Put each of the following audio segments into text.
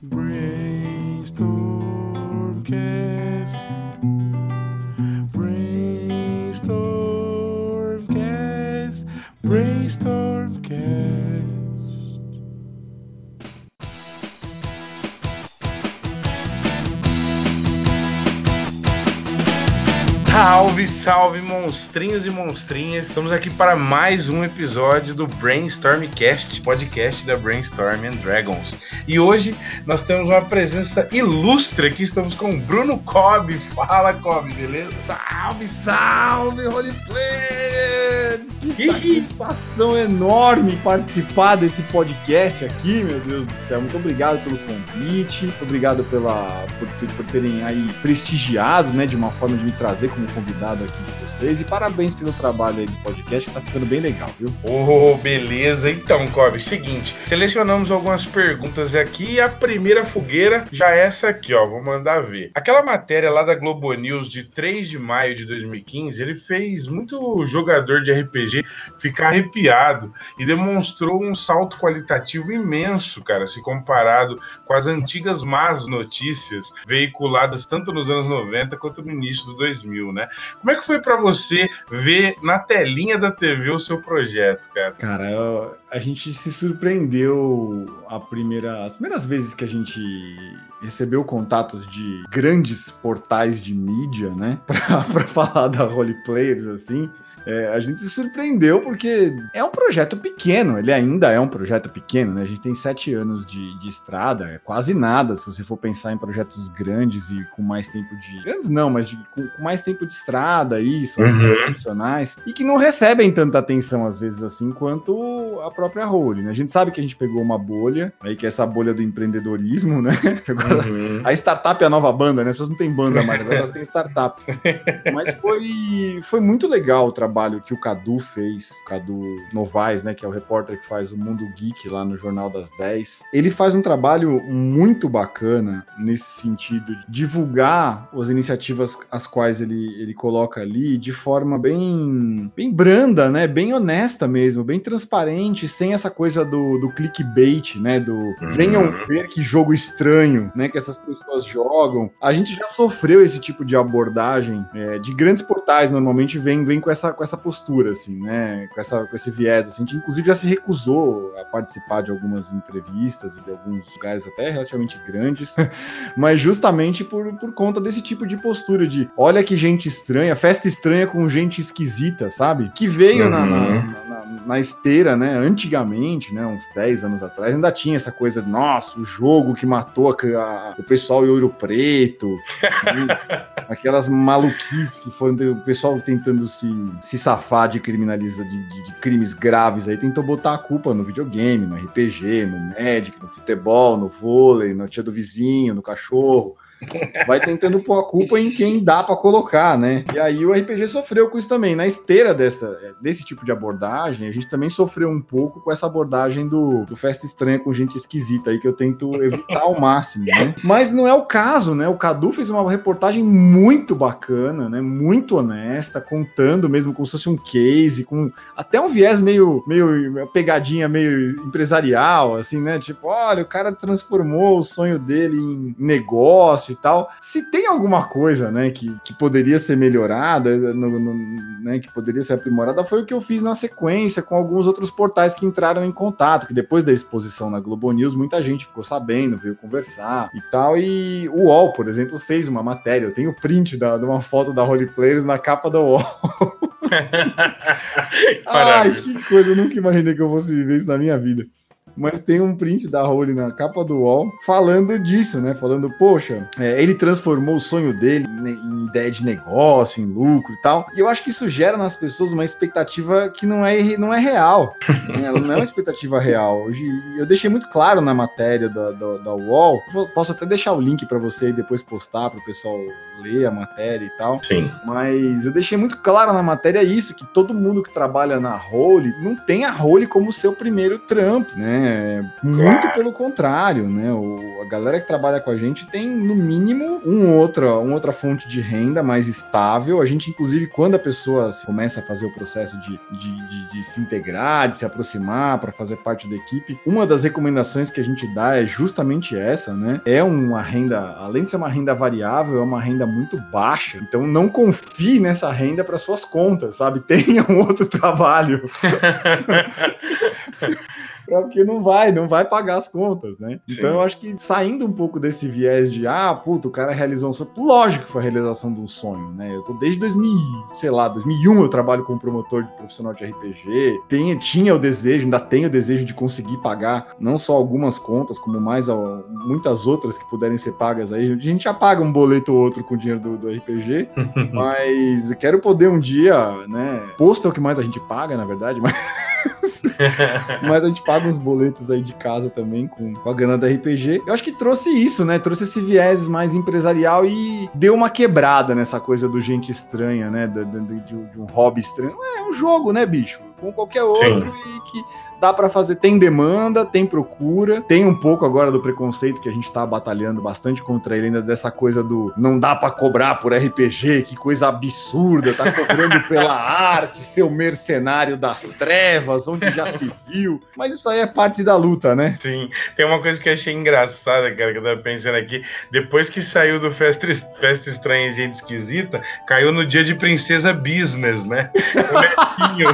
Brainstormcast. Brainstormcast. Brainstormcast. Salve, salve, monstrinhos e monstrinhas! Estamos aqui para mais um episódio do Brainstormcast, podcast da Brainstorm and Dragons. E hoje nós temos uma presença ilustre aqui, estamos com o Bruno Cobb. Fala, Cobb, beleza? Salve, salve, roleplayers! Que satisfação enorme participar desse podcast aqui, meu Deus do céu. Muito obrigado pelo convite, muito obrigado pela, por, por terem aí prestigiado, né, de uma forma de me trazer como convidado aqui de vocês. E parabéns pelo trabalho aí do podcast, que tá ficando bem legal, viu? Oh, beleza. Então, Cobb, seguinte, selecionamos algumas perguntas aqui e a primeira fogueira já é essa aqui, ó, vou mandar ver. Aquela matéria lá da Globo News de 3 de maio de 2015, ele fez muito jogador de RPG ficar arrepiado e demonstrou um salto qualitativo imenso, cara, se comparado com as antigas más notícias veiculadas tanto nos anos 90 quanto no início do 2000, né? Como é que foi para você ver na telinha da TV o seu projeto, cara? Cara, eu- a gente se surpreendeu a primeira, as primeiras vezes que a gente recebeu contatos de grandes portais de mídia, né? Pra, pra falar da roleplayers, assim. É, a gente se surpreendeu porque é um projeto pequeno, ele ainda é um projeto pequeno, né? A gente tem sete anos de, de estrada, é quase nada se você for pensar em projetos grandes e com mais tempo de. Grandes não, mas de- com, com mais tempo de estrada, isso, Uhum. mais tradicionais, e que não recebem tanta atenção às vezes assim quanto a própria Role, né? A gente sabe que a gente pegou uma bolha, aí que é essa bolha do empreendedorismo, né? Agora Uhum. a startup é a nova banda, né? As pessoas não têm banda mais, agora elas têm startup. Mas foi, foi muito legal o trabalho que o Cadu fez, o Cadu Novaes, né? Que é o repórter que faz o Mundo Geek lá no Jornal das 10. Ele faz um trabalho muito bacana nesse sentido de divulgar as iniciativas as quais ele, ele coloca ali de forma bem, bem branda, né? Bem honesta mesmo, bem transparente, sem essa coisa do, do clickbait, né? Do venham ver que jogo estranho, né? Que essas pessoas jogam. A gente já sofreu esse tipo de abordagem é, de grandes portais, normalmente vem, vem com, essa, com essa postura, assim, né? Com, essa, com esse viés. Assim. Gente, inclusive, já se recusou a participar de algumas entrevistas e de alguns lugares até relativamente grandes, mas justamente por, por conta desse tipo de postura de olha que gente estranha, festa estranha com gente esquisita, sabe? Que veio na, na, Uhum. Na- na esteira, né? Antigamente, né? Uns 10 anos atrás, ainda tinha essa coisa de, nossa, o jogo que matou a- a- o pessoal em ouro preto, né? aquelas maluquices que foram o pessoal tentando se, se safar de criminaliza de, de- de crimes graves aí, tentou botar a culpa no videogame, no RPG, no Magic, no futebol, no vôlei, na tia do vizinho, no cachorro vai tentando pôr a culpa em quem dá pra colocar, né? E aí o RPG sofreu com isso também. Na esteira dessa, desse tipo de abordagem, a gente também sofreu um pouco com essa abordagem do, do festa estranha com gente esquisita aí, que eu tento evitar ao máximo, né? Mas não é o caso, né? O Cadu fez uma reportagem muito bacana, né? Muito honesta, contando mesmo como se fosse um case, com até um viés meio, meio pegadinha meio empresarial, assim, né? Tipo, olha, o cara transformou o sonho dele em negócio e tal. Se tem alguma coisa, né, que, que poderia ser melhorada, no- no- né, que poderia ser aprimorada, foi o que eu fiz na sequência com alguns outros portais que entraram em contato, que depois da exposição na Globo News, muita gente ficou sabendo, veio conversar e tal. E o UOL, por exemplo, fez uma matéria. Eu tenho print da, de uma foto da Holy Players na capa da UOL. Ai, que coisa, eu nunca imaginei que eu fosse viver isso na minha vida. Mas tem um print da Role na capa do UOL falando disso, né? Falando, poxa, é, ele transformou o sonho dele em ideia de negócio, em lucro e tal. E eu acho que isso gera nas pessoas uma expectativa que não é, não é real. né? Ela não é uma expectativa real. Hoje, eu deixei muito claro na matéria da, da, da UOL. Posso até deixar o link para você e depois postar para o pessoal ler a matéria e tal. Sim. Mas eu deixei muito claro na matéria isso, que todo mundo que trabalha na Role não tem a Role como seu primeiro trampo, né? Muito Claro. pelo contrário, né? O, a galera que trabalha com a gente tem, no mínimo, um outra, uma outra fonte de renda mais estável. A gente, inclusive, quando a pessoa começa a fazer o processo de, de, de, de se integrar, de se aproximar para fazer parte da equipe, uma das recomendações que a gente dá é justamente essa, né? É uma renda, além de ser uma renda variável, é uma renda muito baixa. Então não confie nessa renda para suas contas, sabe? Tenha um outro trabalho. porque não vai, não vai pagar as contas, né? Sim. Então eu acho que saindo um pouco desse viés de, ah, puto, o cara realizou um sonho, lógico que foi a realização de um sonho, né? Eu tô desde 2000, sei lá, 2001 eu trabalho como promotor de profissional de RPG, tinha, tinha o desejo, ainda tenho o desejo de conseguir pagar não só algumas contas, como mais muitas outras que puderem ser pagas aí. A gente já paga um boleto ou outro com o dinheiro do, do RPG, mas quero poder um dia, né? Posto é o que mais a gente paga, na verdade, mas. Mas a gente paga uns boletos aí de casa também com, com a grana da RPG. Eu acho que trouxe isso, né? Trouxe esse viés mais empresarial e deu uma quebrada nessa coisa do gente estranha, né? De, de, de, de um hobby estranho. É um jogo, né, bicho? Com qualquer outro Sim. e que dá para fazer, tem demanda, tem procura, tem um pouco agora do preconceito que a gente tá batalhando bastante contra ele ainda dessa coisa do não dá para cobrar por RPG, que coisa absurda, tá cobrando pela arte, seu mercenário das trevas, onde já se viu. Mas isso aí é parte da luta, né? Sim, tem uma coisa que eu achei engraçada, cara, que eu tava pensando aqui, depois que saiu do Festa, Festa Estranha e Gente Esquisita, caiu no dia de Princesa Business, né? O netinho.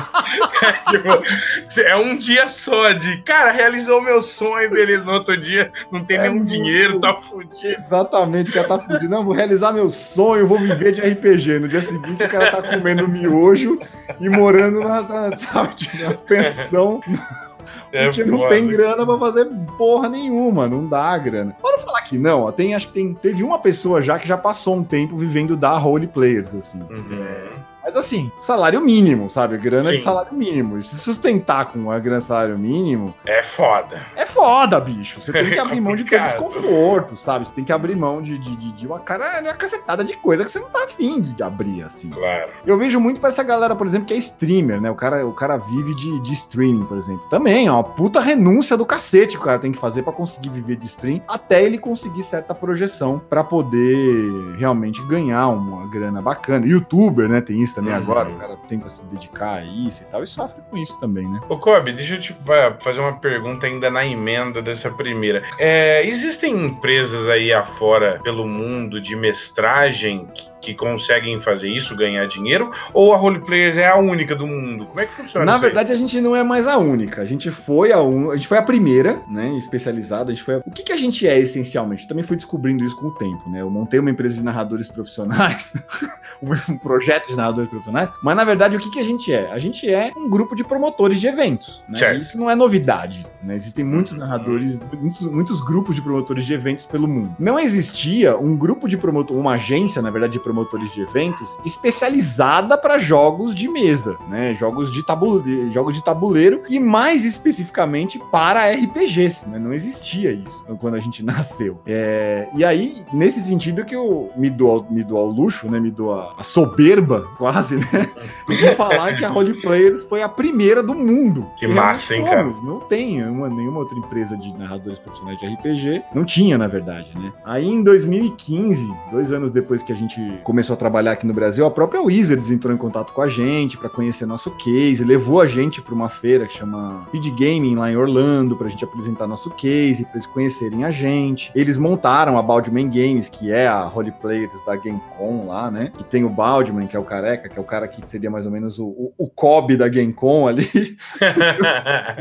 tipo, é um dia dia só de, cara, realizou meu sonho, beleza. No outro dia não tem é nenhum muito... dinheiro, tá fudido. Exatamente, o cara tá fudido. Não, vou realizar meu sonho, vou viver de RPG. No dia seguinte, o cara tá comendo miojo e morando na, sabe, na pensão. É porque não tem grana pra fazer porra nenhuma, não dá grana. Para falar que não, ó, tem, acho que tem, teve uma pessoa já que já passou um tempo vivendo da role players, assim. Uhum. É, mas assim, salário mínimo, sabe? Grana Sim. de salário mínimo. E se sustentar com a grana de salário mínimo. É foda. É foda, bicho. Você tem que abrir mão de todo desconforto, sabe? Você tem que abrir mão de, de, de, de uma cara, uma cacetada de coisa que você não tá afim de abrir, assim. Claro. Eu vejo muito pra essa galera, por exemplo, que é streamer, né? O cara, o cara vive de, de streaming, por exemplo. Também, ó, uma puta renúncia do cacete que o cara tem que fazer para conseguir viver de stream, até ele conseguir certa projeção para poder realmente ganhar uma grana bacana. Youtuber, né? Tem isso também uhum. agora, o cara tenta se dedicar a isso e tal, e sofre com isso também, né? Ô, Kobe, deixa eu te fazer uma pergunta ainda na emenda dessa primeira. É, existem empresas aí afora pelo mundo de mestragem que que conseguem fazer isso, ganhar dinheiro, ou a Roleplayers é a única do mundo? Como é que funciona Na verdade, aí? a gente não é mais a única. A gente foi a, un... a gente foi a primeira, né, especializada. A gente foi a... O que, que a gente é essencialmente? Também fui descobrindo isso com o tempo, né? Eu montei uma empresa de narradores profissionais, um projeto de narradores profissionais, mas na verdade o que, que a gente é? A gente é um grupo de promotores de eventos, né? Isso não é novidade, né? Existem muitos narradores, muitos, muitos grupos de promotores de eventos pelo mundo. Não existia um grupo de promotor, uma agência, na verdade, de promotores de eventos especializada para jogos de mesa, né? Jogos de, tabuleiro, jogos de tabuleiro e mais especificamente para RPGs, né? Não existia isso quando a gente nasceu. É, e aí, nesse sentido que eu me dou, me dou ao luxo, né? Me dou a, a soberba, quase, né? De falar que a Role Players foi a primeira do mundo. Que massa, hein, cara? Não tem uma, nenhuma outra empresa de narradores profissionais de RPG. Não tinha, na verdade, né? Aí em 2015, dois anos depois que a gente começou a trabalhar aqui no Brasil, a própria Wizards entrou em contato com a gente para conhecer nosso case, levou a gente para uma feira que chama Feed Gaming lá em Orlando para a gente apresentar nosso case, para eles conhecerem a gente. Eles montaram a Baldman Games, que é a Role Players da GameCon lá, né? Que tem o Baldman, que é o careca, que é o cara que seria mais ou menos o, o, o Kobe da GameCon ali.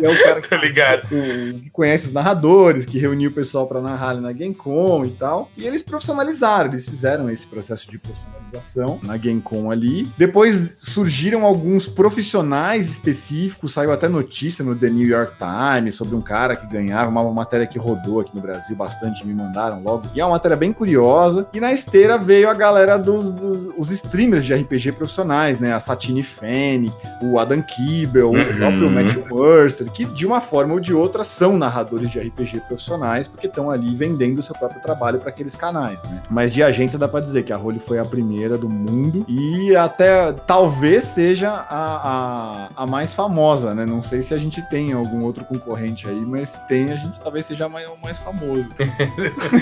é o cara que, ligado. Que, que conhece os narradores, que reuniu o pessoal para narrar ali na GameCon e tal. E eles profissionalizaram, eles fizeram esse processo de profissionalização na GameCon ali. Depois surgiram alguns profissionais específicos, saiu até notícia no The New York Times sobre um cara que ganhava, uma matéria que rodou aqui no Brasil bastante, me mandaram logo. E é uma matéria bem curiosa. E na esteira veio a galera dos, dos os streamers de RPG profissionais, né? A Satine Fênix, o Adam Kibel, uhum. o próprio Matthew Mercer, que de uma forma ou de outra são narradores de RPG profissionais, porque estão ali vendendo o seu próprio trabalho para aqueles canais, né? Mas de agência dá para dizer que a Role foi a a primeira do mundo e até talvez seja a, a, a mais famosa, né? Não sei se a gente tem algum outro concorrente aí, mas tem, a gente talvez seja mais, o mais famoso.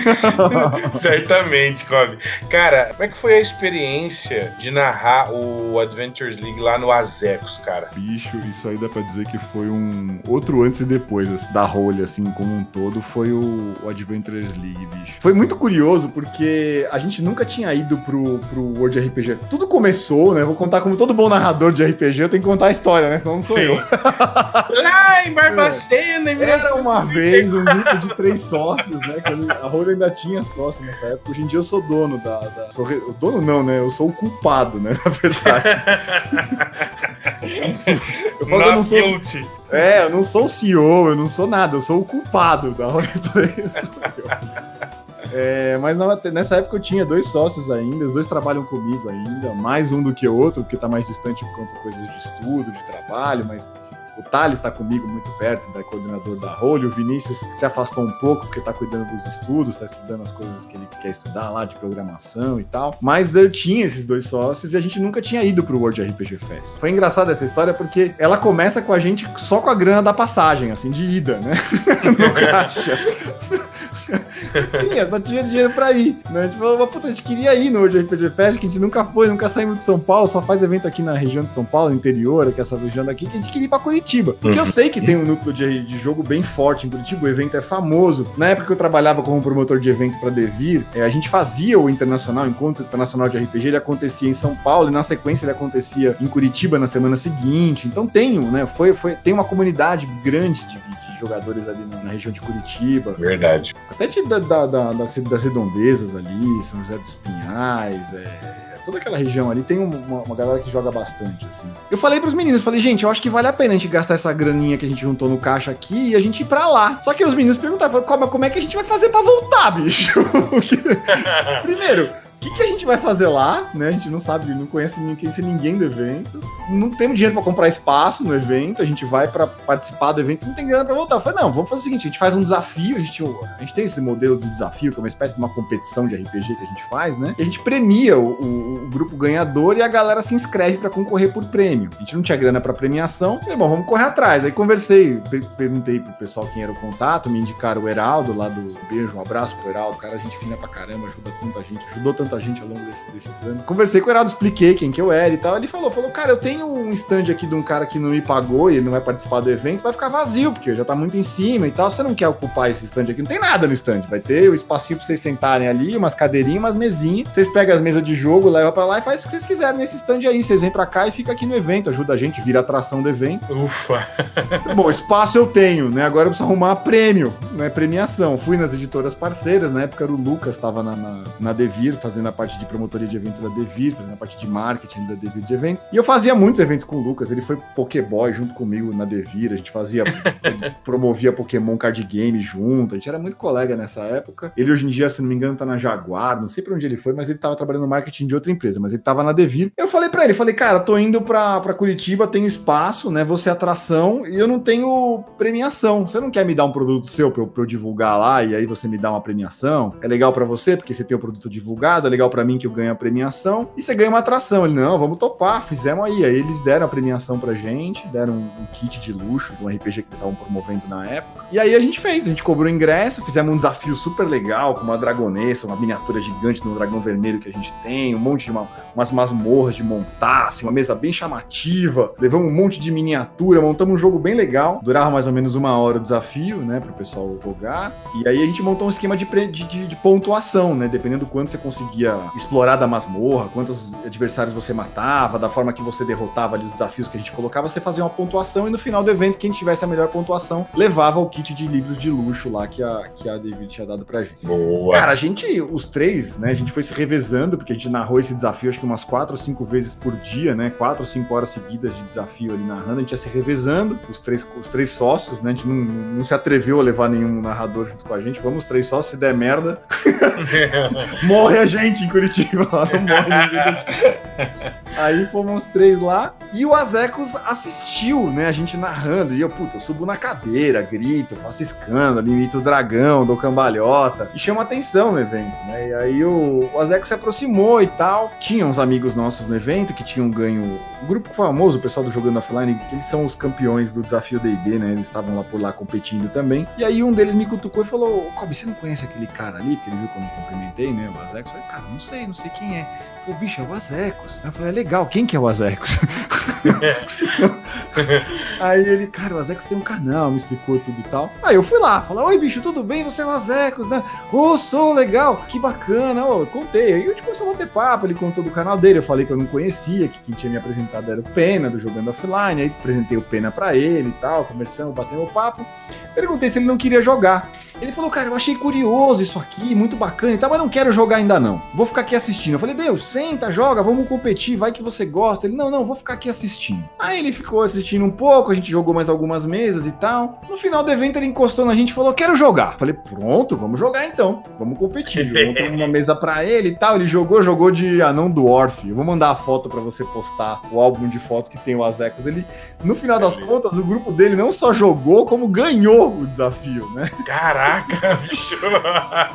Certamente, Kobe. Cara, como é que foi a experiência de narrar o Adventures League lá no Azecos, cara? Bicho, isso aí dá pra dizer que foi um outro antes e depois assim, da rolha, assim, como um todo, foi o, o Adventures League, bicho. Foi muito curioso porque a gente nunca tinha ido pro, pro World RPG. Tudo começou, né? Vou contar como todo bom narrador de RPG, eu tenho que contar a história, né? Senão não sou Sim. eu. Lá em Barbacena, é. Era uma vez um grupo de três sócios, né? a rolha ainda tinha sócio nessa época. Hoje em dia eu sou dono da. da sou re... Dono não, né? Eu sou o culpado, né? Na verdade. eu falo que eu não sou. É, eu não sou o CEO, eu não sou nada, eu sou o culpado da roleplay. É, mas nessa época eu tinha dois sócios ainda, os dois trabalham comigo ainda, mais um do que o outro, porque está mais distante por conta de coisas de estudo, de trabalho, mas o Thales está comigo muito perto, da coordenador da Role. O Vinícius se afastou um pouco porque está cuidando dos estudos, está estudando as coisas que ele quer estudar lá de programação e tal. Mas eu tinha esses dois sócios e a gente nunca tinha ido pro World RPG Fest. Foi engraçada essa história porque ela começa com a gente só com a grana da passagem, assim, de ida, né? no caixa tinha, só tinha dinheiro pra ir. Né? A gente falou, puta, a gente queria ir no World RPG Fest, que a gente nunca foi, nunca saímos de São Paulo, só faz evento aqui na região de São Paulo, interior, que é essa região daqui, que a gente queria ir pra Curitiba. Porque eu uhum. sei que tem um núcleo de, de jogo bem forte em Curitiba, o evento é famoso. Na época que eu trabalhava como promotor de evento pra Devir, é, a gente fazia o internacional, o encontro internacional de RPG, ele acontecia em São Paulo e na sequência ele acontecia em Curitiba na semana seguinte. Então tem, né? Foi, foi, tem uma comunidade grande de, de jogadores ali na, na, região de Curitiba. Verdade. Até de, da, da, da, das, das redondezas ali, São José dos Pinhais, é, toda aquela região ali tem uma, uma, galera que joga bastante, assim. Eu falei pros meninos, falei, gente, eu acho que vale a pena a gente gastar essa graninha que a gente juntou no caixa aqui e a gente ir pra lá. Só que os meninos perguntaram, como, como é que a gente vai fazer pra voltar, bicho? Primeiro, que, que, a gente vai fazer lá, né? A gente não sabe, não conhece ninguém, conhece ninguém do evento. Não temos dinheiro para comprar espaço no evento. A gente vai para participar do evento, não tem grana para voltar. Eu falei, não, vamos fazer o seguinte: a gente faz um desafio. A gente, a gente tem esse modelo de desafio, que é uma espécie de uma competição de RPG que a gente faz, né? E a gente premia o, o, o grupo ganhador e a galera se inscreve para concorrer por prêmio. A gente não tinha grana para premiação. Falei, bom, vamos correr atrás. Aí conversei, perguntei pro pessoal quem era o contato, me indicaram o Heraldo lá do Beijo, um abraço pro Heraldo. Cara, a gente fina pra caramba, ajuda tanta gente, ajudou tanta tanta gente ao longo desse, desses anos. Conversei com o Heraldo, expliquei quem que eu era e tal. Ele falou, falou, cara, eu tenho um stand aqui de um cara que não me pagou e ele não vai participar do evento, vai ficar vazio, porque já tá muito em cima e tal. Você não quer ocupar esse stand aqui? Não tem nada no stand. Vai ter o espacinho pra vocês sentarem ali, umas cadeirinhas, umas mesinhas. Vocês pegam as mesas de jogo, levam pra lá e faz o que vocês quiserem nesse stand aí. Vocês vêm pra cá e fica aqui no evento, ajuda a gente, vira atração do evento. Ufa! Bom, espaço eu tenho, né? Agora eu preciso arrumar prêmio, né? Premiação. Fui nas editoras parceiras, na época era o Lucas, tava na, na, na Devir, fazendo a parte de promotoria de evento da Devir, fazendo a parte de marketing da Devir de eventos. E eu fazia muitos eventos com o Lucas, ele foi Pokéboy junto comigo na Devir, a gente fazia, promovia Pokémon Card Game junto, a gente era muito colega nessa época. Ele hoje em dia, se não me engano, tá na Jaguar, não sei pra onde ele foi, mas ele tava trabalhando no marketing de outra empresa, mas ele tava na Devir. Eu falei para ele, falei, cara, tô indo pra, pra Curitiba, tenho espaço, né, você atração, e eu não tenho premiação. Você não quer me dar um produto seu pra eu, pra eu divulgar lá, e aí você me dá uma premiação? É legal para você, porque você tem o produto divulgado, é legal para mim que eu ganho a premiação e você ganha uma atração. Ele, não, vamos topar, fizemos aí. Aí eles deram a premiação pra gente, deram um, kit de luxo de um RPG que eles estavam promovendo na época. E aí a gente fez, a gente cobrou ingresso, fizemos um desafio super legal, com uma dragonessa, uma miniatura gigante no dragão vermelho que a gente tem, um monte de uma, umas masmorras de montar, assim, uma mesa bem chamativa. Levamos um monte de miniatura, montamos um jogo bem legal. Durava mais ou menos uma hora o desafio, né, pro pessoal jogar. E aí a gente montou um esquema de, de, de, de pontuação, né, dependendo do quanto você conseguia explorar da masmorra, quantos adversários você matava, da forma que você derrotava ali os desafios que a gente colocava, você fazia uma pontuação e no final do evento, quem tivesse a melhor pontuação levava o kit de livros de luxo lá que a, que a David tinha dado pra gente. Boa. Cara, a gente, os três, né, a gente foi se revezando, porque a gente narrou esse desafio acho que umas quatro ou cinco vezes por dia, né, quatro ou cinco horas seguidas de desafio ali narrando, a gente ia se revezando, os três, os três sócios, né, a gente não, não se atreveu a levar nenhum narrador junto com a gente, vamos três sócios, se der merda, morre a gente em Curitiba lá, não morre Aí fomos três lá e o Azecos assistiu, né? A gente narrando. E eu, puta, eu subo na cadeira, grito, faço escândalo, imito o dragão, dou cambalhota e chama atenção no evento, né? E aí o, o Azecos se aproximou e tal. Tinha uns amigos nossos no evento que tinham ganho. Um grupo famoso, o pessoal do Jogando Offline, que eles são os campeões do desafio DD, né? Eles estavam lá por lá competindo também. E aí um deles me cutucou e falou: Kobe, você não conhece aquele cara ali? Porque ele viu quando eu cumprimentei, né? O Azecos. Eu falei, cara, não sei, não sei quem é. Falei, bicho, é o Azecos. Aí eu falei, é legal, quem que é o Azecos? aí ele, cara, o Azecos tem um canal, me explicou tudo e tal. Aí eu fui lá, falei, oi bicho, tudo bem? Você é o Azecos, né? Ô, oh, sou legal, que bacana, ô, oh, contei. Aí eu tipo, começou a bater papo, ele contou do canal dele, eu falei que eu não conhecia, que quem tinha me apresentado era o Pena, do Jogando Offline, aí apresentei o Pena pra ele e tal, conversando, batendo papo. Perguntei se ele não queria jogar. Ele falou, cara, eu achei curioso isso aqui, muito bacana e tal, mas não quero jogar ainda não. Vou ficar aqui assistindo. Eu falei, meu, senta, joga, vamos competir, vai que você gosta. Ele, não, não, vou ficar aqui assistindo. Aí ele ficou assistindo um pouco, a gente jogou mais algumas mesas e tal. No final do evento ele encostou na gente e falou, quero jogar. Falei, pronto, vamos jogar então, vamos competir. Vou uma mesa pra ele e tal. Ele jogou, jogou de anão do Orf. Eu vou mandar a foto para você postar o álbum de fotos que tem o Azecos. Ele, no final das contas, o grupo dele não só jogou, como ganhou o desafio, né? Caraca, bicho!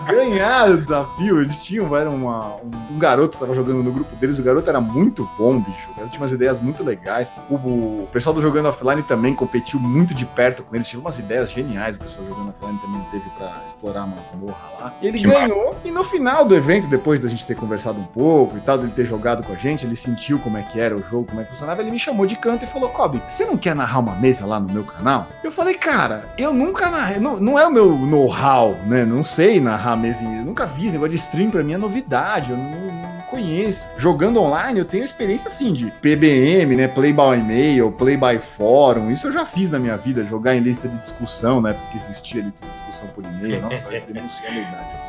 Ganharam o desafio. Eles tinham, era uma, um, um, garoto que tava jogando no grupo deles. O garoto era muito bom, bicho. Ele tinha umas ideias muito legais. O, o, pessoal do Jogando Offline também competiu muito de perto com eles. Tinha umas ideias geniais. O pessoal jogando offline também teve pra explorar uma morra lá. E ele que ganhou. Mar... E no final do evento, depois da gente ter conversado um pouco e tal, dele ter jogado com a gente, ele sentiu como é que era o jogo, como é que funcionava. Ele me chamou de canto e falou: Kobe, você não quer narrar uma mesa lá no meu canal? Eu falei, cara, eu nunca narrei. Não, não é o meu know-how, né? Não sei narrar mesinha. Eu nunca vi. Esse negócio de stream pra mim é novidade. Eu não, conheço. Jogando online, eu tenho experiência assim de PBM, né? Play by e-mail, play by fórum. Isso eu já fiz na minha vida. Jogar em lista de discussão, né? Porque existia lista de discussão por e-mail. Nossa, eu denunciei a idade.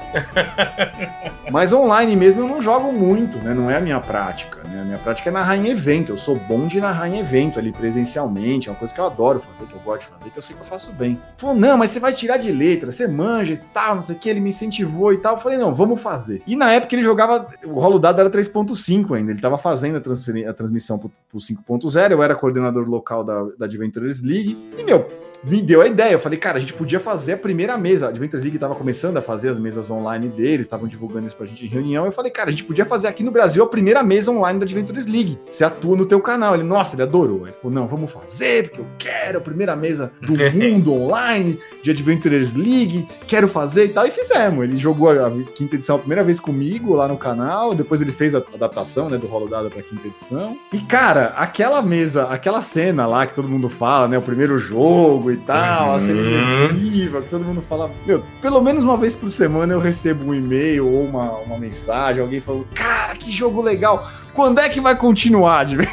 Mas online mesmo eu não jogo muito, né? Não é a minha prática. Né? A minha prática é narrar em evento. Eu sou bom de narrar em evento ali presencialmente. É uma coisa que eu adoro fazer, que eu gosto de fazer, que eu sei que eu faço bem. Falou, não, mas você vai tirar de letra, você manja e tal, não sei o que. Ele me incentivou e tal. Eu falei, não, vamos fazer. E na época ele jogava, o rolo dado era 3.5 ainda. Ele tava fazendo a, a transmissão pro, pro 5.0. Eu era coordenador local da, da Adventures League. E, meu, me deu a ideia. Eu falei, cara, a gente podia fazer a primeira mesa. A Adventures League tava começando a fazer as mesas online deles, estavam divulgando isso pra gente em reunião. Eu falei, cara, a gente podia fazer aqui no Brasil a primeira mesa online da Adventures League. Você atua no teu canal. Ele, nossa, ele adorou. Ele falou, não, vamos fazer, porque eu quero a primeira mesa do mundo online de Adventures League, quero fazer e tal. E fizemos. Ele jogou a quinta edição a primeira vez comigo lá no canal, depois ele fez a adaptação, né, do rolo dado pra quinta edição. E, cara, aquela mesa, aquela cena lá que todo mundo fala, né, o primeiro jogo e tal, a cena uhum. imersiva, que todo mundo fala, meu, pelo menos uma vez por semana eu recebo um e-mail ou uma, uma mensagem, alguém falando, cara, que jogo legal, quando é que vai continuar, de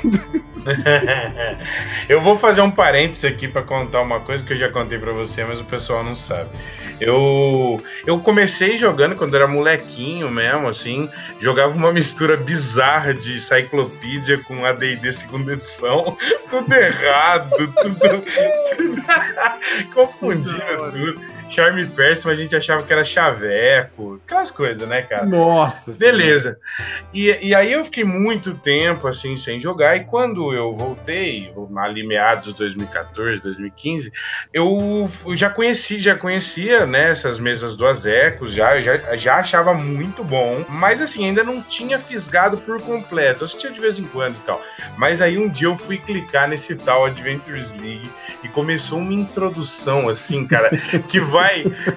Eu vou fazer um parênteses aqui para contar uma coisa que eu já contei para você, mas o pessoal não sabe. Eu eu comecei jogando quando era molequinho mesmo, assim, jogava uma mistura bizarra de Cyclopedia com AD&D segunda edição, tudo errado, tudo, tudo confundindo tudo. Charme Person a gente achava que era chaveco, aquelas coisas, né, cara? Nossa! Beleza. E, e aí eu fiquei muito tempo, assim, sem jogar, e quando eu voltei, ali meados de 2014, 2015, eu já conheci, já conhecia, né, essas mesas do Azecos, já, já, já achava muito bom, mas assim, ainda não tinha fisgado por completo, eu assistia de vez em quando e tal. Mas aí um dia eu fui clicar nesse tal Adventures League e começou uma introdução, assim, cara, que vai,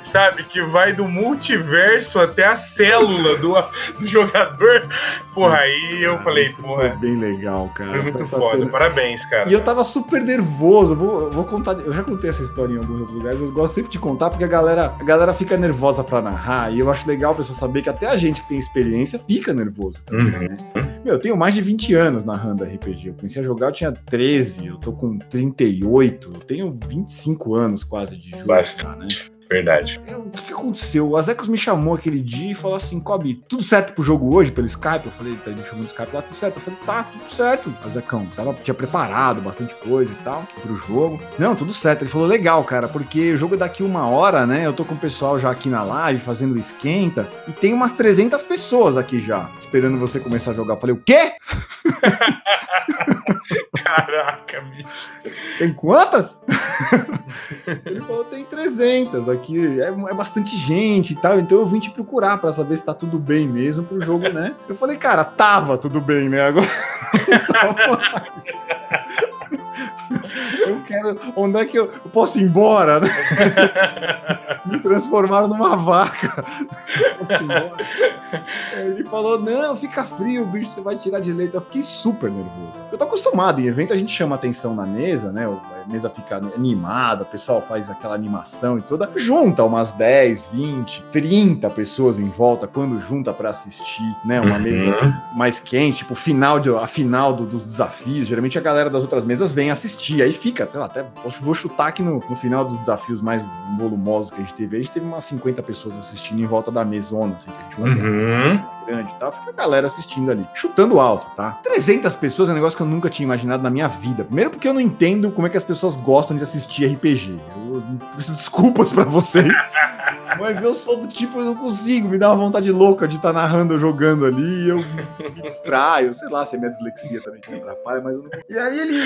sabe, que vai do multiverso até a célula do, do jogador. Porra, aí eu falei, porra. Foi bem legal, cara. Foi muito foda, cena. parabéns, cara. E eu tava super nervoso. Vou, vou contar, eu já contei essa história em alguns outros lugares, eu gosto sempre de contar porque a galera, a galera fica nervosa pra narrar. E eu acho legal a pessoa saber que até a gente que tem experiência fica nervoso também, uhum. né? Meu, eu tenho mais de 20 anos narrando RPG. Eu comecei a jogar, eu tinha 13, eu tô com 38, eu tenho 25 anos quase de jogo. Bastante. Né? Verdade. Eu, o que, que, aconteceu? O Azecos me chamou aquele dia e falou assim: Kobe, tudo certo pro jogo hoje, pelo Skype? Eu falei, tá, me chamou no Skype lá, tudo certo. Eu falei, tá, tudo certo, Azecão. Tava, tinha preparado bastante coisa e tal pro jogo. Não, tudo certo. Ele falou, legal, cara, porque o jogo é daqui uma hora, né? Eu tô com o pessoal já aqui na live fazendo esquenta e tem umas 300 pessoas aqui já esperando você começar a jogar. Eu falei, o quê? Caraca, bicho. Tem quantas? Ele falou, tem 300 aqui, é, é, bastante gente e tal, então eu vim te procurar para saber se tá tudo bem mesmo pro jogo, né? Eu falei, cara, tava tudo bem, né? Agora. Eu quero. Onde é que eu, eu posso ir embora? Né? Me transformaram numa vaca. Ele falou: não, fica frio, bicho, você vai tirar de leite. Eu fiquei super nervoso. Eu tô acostumado, em evento a gente chama atenção na mesa, né? Mesa fica animada, o pessoal faz aquela animação e toda. Junta umas 10, 20, 30 pessoas em volta quando junta para assistir, né? Uma uhum. mesa mais quente, tipo, final de, a final do, dos desafios. Geralmente a galera das outras mesas vem assistir. Aí fica, sei lá, até vou chutar que no, no final dos desafios mais volumosos que a gente teve, a gente teve umas 50 pessoas assistindo em volta da mesona, assim, que a gente uhum. Grande e tal. Fica a galera assistindo ali, chutando alto, tá? 300 pessoas é um negócio que eu nunca tinha imaginado na minha vida. Primeiro porque eu não entendo como é que as pessoas gostam de assistir RPG. Eu desculpas para vocês. Mas eu sou do tipo, eu não consigo, me dá uma vontade louca de estar tá narrando, jogando ali, eu me distraio, sei lá se é minha dislexia também que me atrapalha, mas eu não... E aí ele,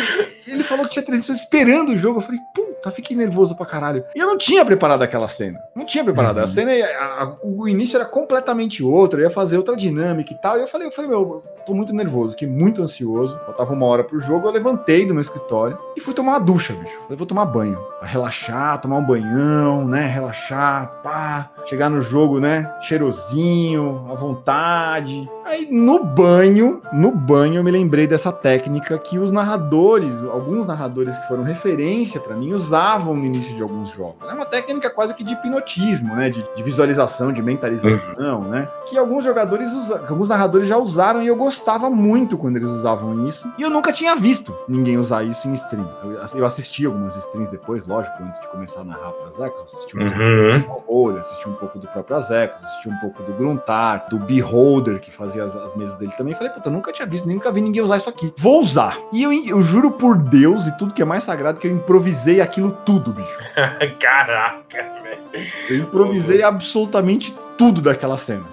ele falou que tinha 300 pessoas esperando o jogo, eu falei, puta, fiquei nervoso pra caralho. E eu não tinha preparado aquela cena, não tinha preparado, uhum. a cena, a, a, o início era completamente outro, eu ia fazer outra dinâmica e tal, e eu falei, eu falei, meu, eu tô muito nervoso, fiquei muito ansioso, faltava uma hora pro jogo, eu levantei do meu escritório e fui tomar uma ducha, bicho, eu vou tomar banho, pra relaxar, tomar um banhão, né, relaxar, pá, chegar no jogo, né? Cheirosinho, à vontade. Aí no banho, no banho eu me lembrei dessa técnica que os narradores, alguns narradores que foram referência para mim, usavam no início de alguns jogos. É uma técnica quase que de hipnotismo, né? De, de visualização, de mentalização, uhum. né? Que alguns jogadores, usa, que alguns narradores já usaram e eu gostava muito quando eles usavam isso. E eu nunca tinha visto ninguém usar isso em stream. Eu, eu assisti algumas streams depois, lógico, antes de começar a narrar para Zecos, assisti um uhum. pouco do assisti um pouco do próprio Azecos, assisti um pouco do Gruntar, do Beholder, que fazia as, as mesas dele também. Falei, puta, nunca tinha visto, nunca vi ninguém usar isso aqui. Vou usar. E eu, eu juro por Deus e tudo que é mais sagrado que eu improvisei aquilo tudo, bicho. Caraca, velho. Eu improvisei absolutamente tudo daquela cena.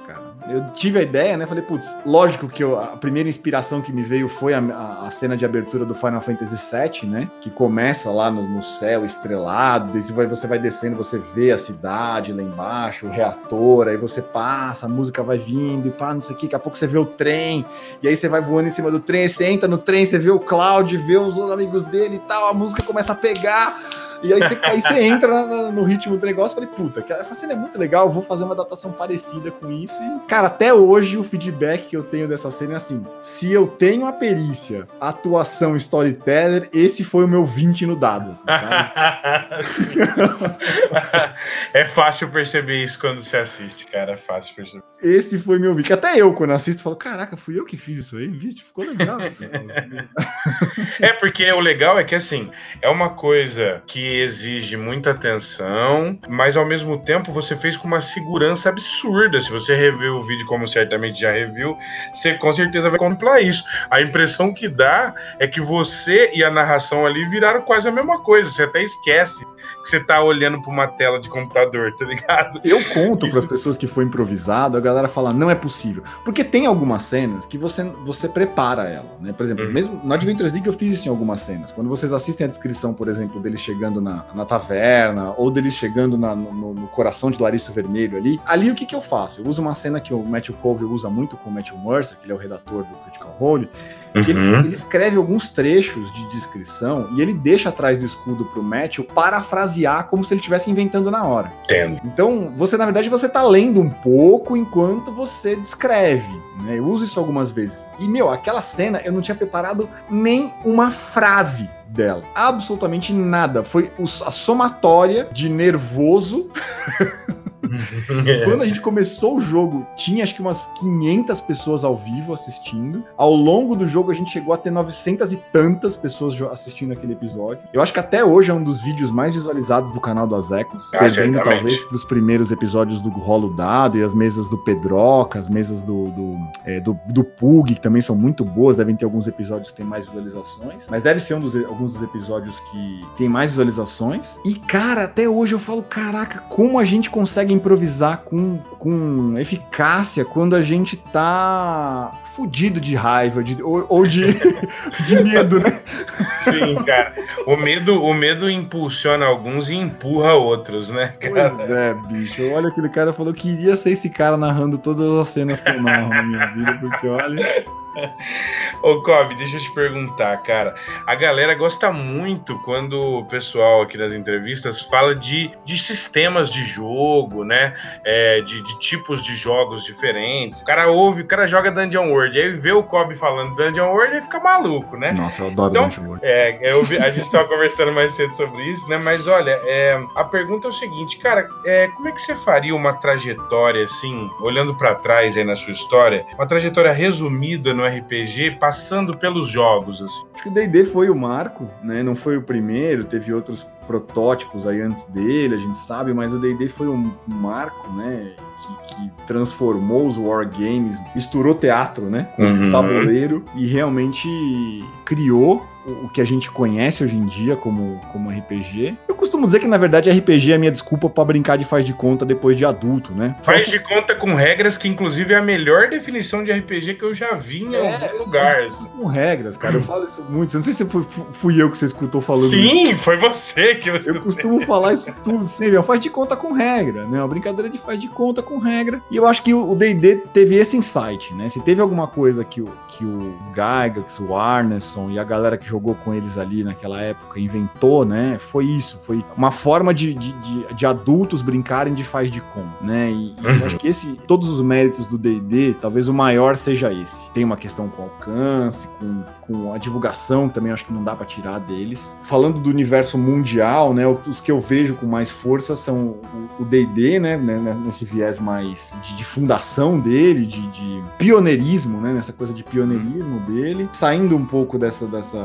Eu tive a ideia, né? Falei, putz, lógico que eu, a primeira inspiração que me veio foi a, a, a, cena de abertura do Final Fantasy VII, né? Que começa lá no, no céu estrelado, você vai, você vai descendo, você vê a cidade lá embaixo, o reator, aí você passa, a música vai vindo e pá, não sei o que, daqui a pouco você vê o trem, e aí você vai voando em cima do trem, você entra no trem, você vê o Cloud, vê os amigos dele e tal, a música começa a pegar. E aí você, aí você entra no, no ritmo do negócio e falei, puta, essa cena é muito legal, vou fazer uma adaptação parecida com isso. E, cara, até hoje o feedback que eu tenho dessa cena é assim: se eu tenho a perícia, atuação storyteller, esse foi o meu 20 no dado. Assim, é fácil perceber isso quando você assiste, cara. É fácil perceber. Esse foi meu 20. Até eu, quando assisto, falo: caraca, fui eu que fiz isso aí, bicho, ficou legal. é porque o legal é que assim, é uma coisa que exige muita atenção, mas ao mesmo tempo você fez com uma segurança absurda. Se você rever o vídeo, como certamente já reviu, você com certeza vai contemplar isso. A impressão que dá é que você e a narração ali viraram quase a mesma coisa. Você até esquece que você tá olhando para uma tela de computador, tá ligado? Eu conto para as pessoas que foi improvisado, a galera fala, não é possível. Porque tem algumas cenas que você, você prepara ela, né? Por exemplo, uhum. mesmo no Adventures League eu fiz isso em algumas cenas. Quando vocês assistem a descrição, por exemplo, deles chegando na, na taverna, ou deles chegando na, no, no, coração de Larissa Vermelho ali, ali o que que eu faço? Eu uso uma cena que o Matthew Cove usa muito com o Matthew Mercer, que ele é o redator do Critical Role, uhum. ele, ele, escreve alguns trechos de descrição e ele deixa atrás do escudo pro Matthew parafrasear como se ele estivesse inventando na hora. Entendo. Então, você, na verdade, você tá lendo um pouco enquanto você descreve. Né? Eu uso isso algumas vezes. E, meu, aquela cena eu não tinha preparado nem uma frase dela. Absolutamente nada. Foi a somatória de nervoso. Quando a gente começou o jogo, tinha acho que umas 500 pessoas ao vivo assistindo. Ao longo do jogo, a gente chegou a ter 900 e tantas pessoas assistindo aquele episódio. Eu acho que até hoje é um dos vídeos mais visualizados do canal do Azecos. Ah, perdendo talvez pros primeiros episódios do Rolo Dado e as mesas do Pedroca, as mesas do, do, é, do, do Pug, que também são muito boas. Devem ter alguns episódios que tem mais visualizações. Mas deve ser um dos, alguns dos episódios que tem mais visualizações. E, cara, até hoje eu falo: caraca, como a gente consegue improvisar com, com eficácia quando a gente tá fudido de raiva de, ou, ou de, de medo, né? Sim, cara. O medo, o medo impulsiona alguns e empurra outros, né? Cara? Pois é, bicho. Olha aquele cara falou que queria ser esse cara narrando todas as cenas que eu narro na minha vida, porque olha. Ô, Cobb, deixa eu te perguntar, cara. A galera gosta muito quando o pessoal aqui das entrevistas fala de, de sistemas de jogo, né? É, de, de, tipos de jogos diferentes. O cara ouve, o cara joga Dungeon World, aí vê o Cobb falando Dungeon World e fica maluco, né? Nossa, eu adoro então, Dungeon World. É, eu vi, a gente tava conversando mais cedo sobre isso, né? Mas olha, é, a pergunta é o seguinte, cara, é, como é que você faria uma trajetória, assim, olhando para trás aí na sua história, uma trajetória resumida no RPG passando pelos jogos. Assim. Acho que o D&D foi o marco, né? Não foi o primeiro, teve outros protótipos aí antes dele, a gente sabe, mas o D&D foi um marco, né? Que, que, transformou os wargames, misturou teatro, né? Com uhum. tabuleiro e realmente criou o que a gente conhece hoje em dia como, como RPG. Eu costumo dizer que, na verdade, RPG é a minha desculpa para brincar de faz de conta depois de adulto, né? Faz de conta com regras, que inclusive é a melhor definição de RPG que eu já vi em é, algum lugar. Com regras, cara. Eu falo isso muito. Eu não sei se foi, fui eu que você escutou falando. Sim, isso. foi você que eu escutei. Eu costumo falar isso tudo sempre. Faz de conta com regra, né? Uma brincadeira de faz de conta com regra. E eu acho que o D&D teve esse insight, né? Se teve alguma coisa que o, que o Gygax, o Arneson e a galera que jogou com eles ali naquela época inventou, né? Foi isso, foi uma forma de, de, de, de adultos brincarem de faz de com, né? E, uhum. eu acho que esse, todos os méritos do D&D, talvez o maior seja esse. Tem uma questão com alcance, com, com a divulgação, também acho que não dá para tirar deles. Falando do universo mundial, né? Os que eu vejo com mais força são o D&D, né? né? Nesse viés mais de, de fundação dele, de, de pioneirismo, né? Nessa coisa de pioneirismo dele, saindo um pouco dessa dessa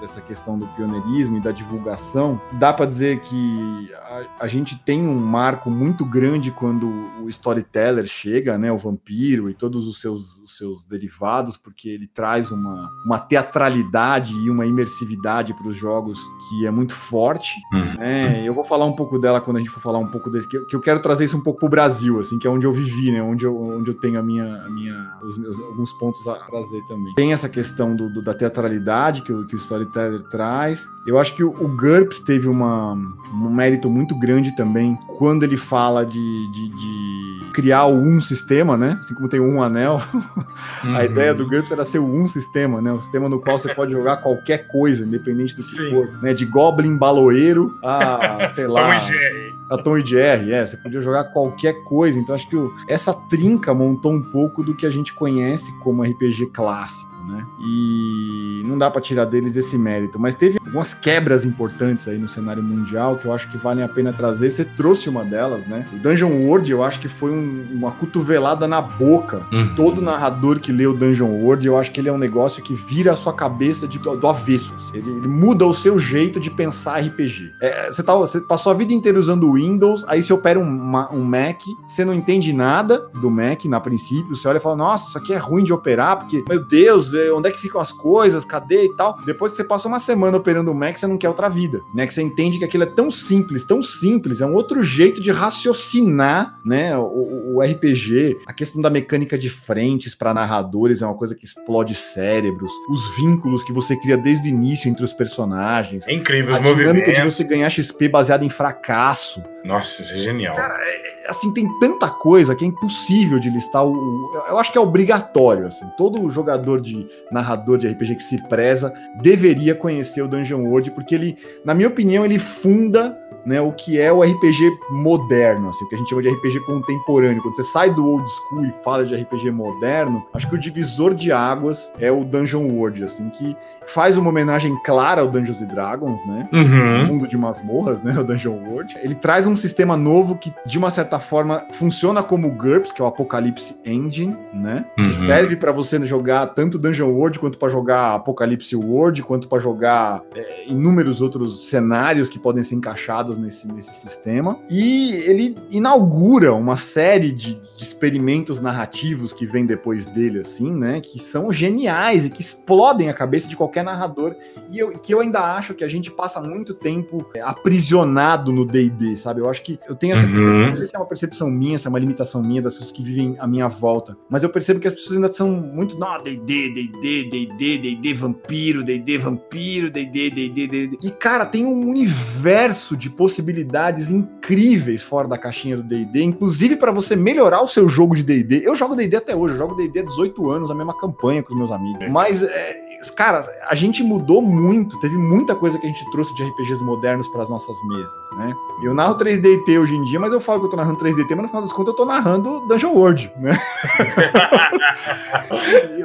dessa questão do pioneirismo e da divulgação, dá para dizer que a, a, gente tem um marco muito grande quando o storyteller chega, né, o vampiro e todos os seus, os seus derivados, porque ele traz uma, uma teatralidade e uma imersividade para os jogos que é muito forte. Hum. Né? Eu vou falar um pouco dela quando a gente for falar um pouco desse, que, que eu quero trazer isso um pouco para o Brasil, assim, que é onde eu vivi, né, onde eu, onde eu tenho a minha, a minha, os meus alguns pontos a trazer também. Tem essa questão do, do da teatralidade que, que o storyteller traz. Eu acho que o, o GURPS teve uma, um mérito muito grande também quando ele fala de, de, de criar um sistema, né? Assim como tem um anel. Uhum. A ideia do GURPS era ser um sistema, né? Um sistema no qual você pode jogar qualquer coisa, independente do que Sim. for. Né? De Goblin Baloeiro a, sei lá... Tom e Jerry. A Tom e Jerry, é. Você podia jogar qualquer coisa. Então acho que o, essa trinca montou um pouco do que a gente conhece como RPG clássico né? E não dá para tirar deles esse mérito, mas teve algumas quebras importantes aí no cenário mundial que eu acho que valem a pena trazer. Você trouxe uma delas, né? O Dungeon World eu acho que foi um, uma cotovelada na boca de uhum. todo narrador que lê o Dungeon World. Eu acho que ele é um negócio que vira a sua cabeça de, do avesso. Assim. Ele, ele, muda o seu jeito de pensar RPG. É, você, tá, você passou a vida inteira usando o Windows, aí você opera um, um Mac, você não entende nada do Mac na princípio, você olha e fala, nossa, isso aqui é ruim de operar, porque, meu Deus, onde é que ficam as coisas, cadê e tal. Depois que você passa uma semana operando o Mac, você não quer outra vida, né? Que você entende que aquilo é tão simples, tão simples, é um outro jeito de raciocinar, né? O, o RPG, a questão da mecânica de frentes para narradores é uma coisa que explode cérebros, os vínculos que você cria desde o início entre os personagens. É incrível, a dinâmica de você ganhar XP baseado em fracasso. Nossa, isso é genial. Cara, é, assim, tem tanta coisa que é impossível de listar. O, eu acho que é obrigatório, assim. Todo jogador de narrador de RPG que se preza deveria conhecer o Dungeon World, porque ele, na minha opinião, ele funda né, o que é o RPG moderno, assim, o que a gente chama de RPG contemporâneo. Quando você sai do old school e fala de RPG moderno, acho que o divisor de águas é o Dungeon World, assim, que faz uma homenagem clara ao Dungeons and Dragons, né? Uhum. mundo de masmorras, né? O Dungeon World. Ele traz um sistema novo que, de uma certa forma, funciona como o GURPS, que é o Apocalypse Engine, né? Uhum. Que serve para você jogar tanto Dungeon World quanto para jogar Apocalypse World, quanto para jogar é, inúmeros outros cenários que podem ser encaixados nesse, nesse sistema. E ele inaugura uma série de, de experimentos narrativos que vem depois dele, assim, né? Que são geniais e que explodem a cabeça de qualquer narrador. E eu, que eu ainda acho que a gente passa muito tempo é, aprisionado no DD, sabe? Eu acho que eu tenho essa percepção, uhum. não sei se é uma percepção minha, se é uma limitação minha das pessoas que vivem à minha volta, mas eu percebo que as pessoas ainda são muito, não, DD, DD, DD, DD, vampiro, DD, vampiro, DD, DD, DD. E cara, tem um universo de possibilidades incríveis fora da caixinha do DD, inclusive para você melhorar o seu jogo de DD. Eu jogo DD até hoje, eu jogo DD há 18 anos, a mesma campanha com os meus amigos. Mas é, cara, a gente mudou muito, teve muita coisa que a gente trouxe de RPGs modernos para as nossas mesas, né? Eu narro 3DT hoje em dia, mas eu falo que eu tô narrando 3DT, mas no final das contas eu tô narrando Dungeon World, né?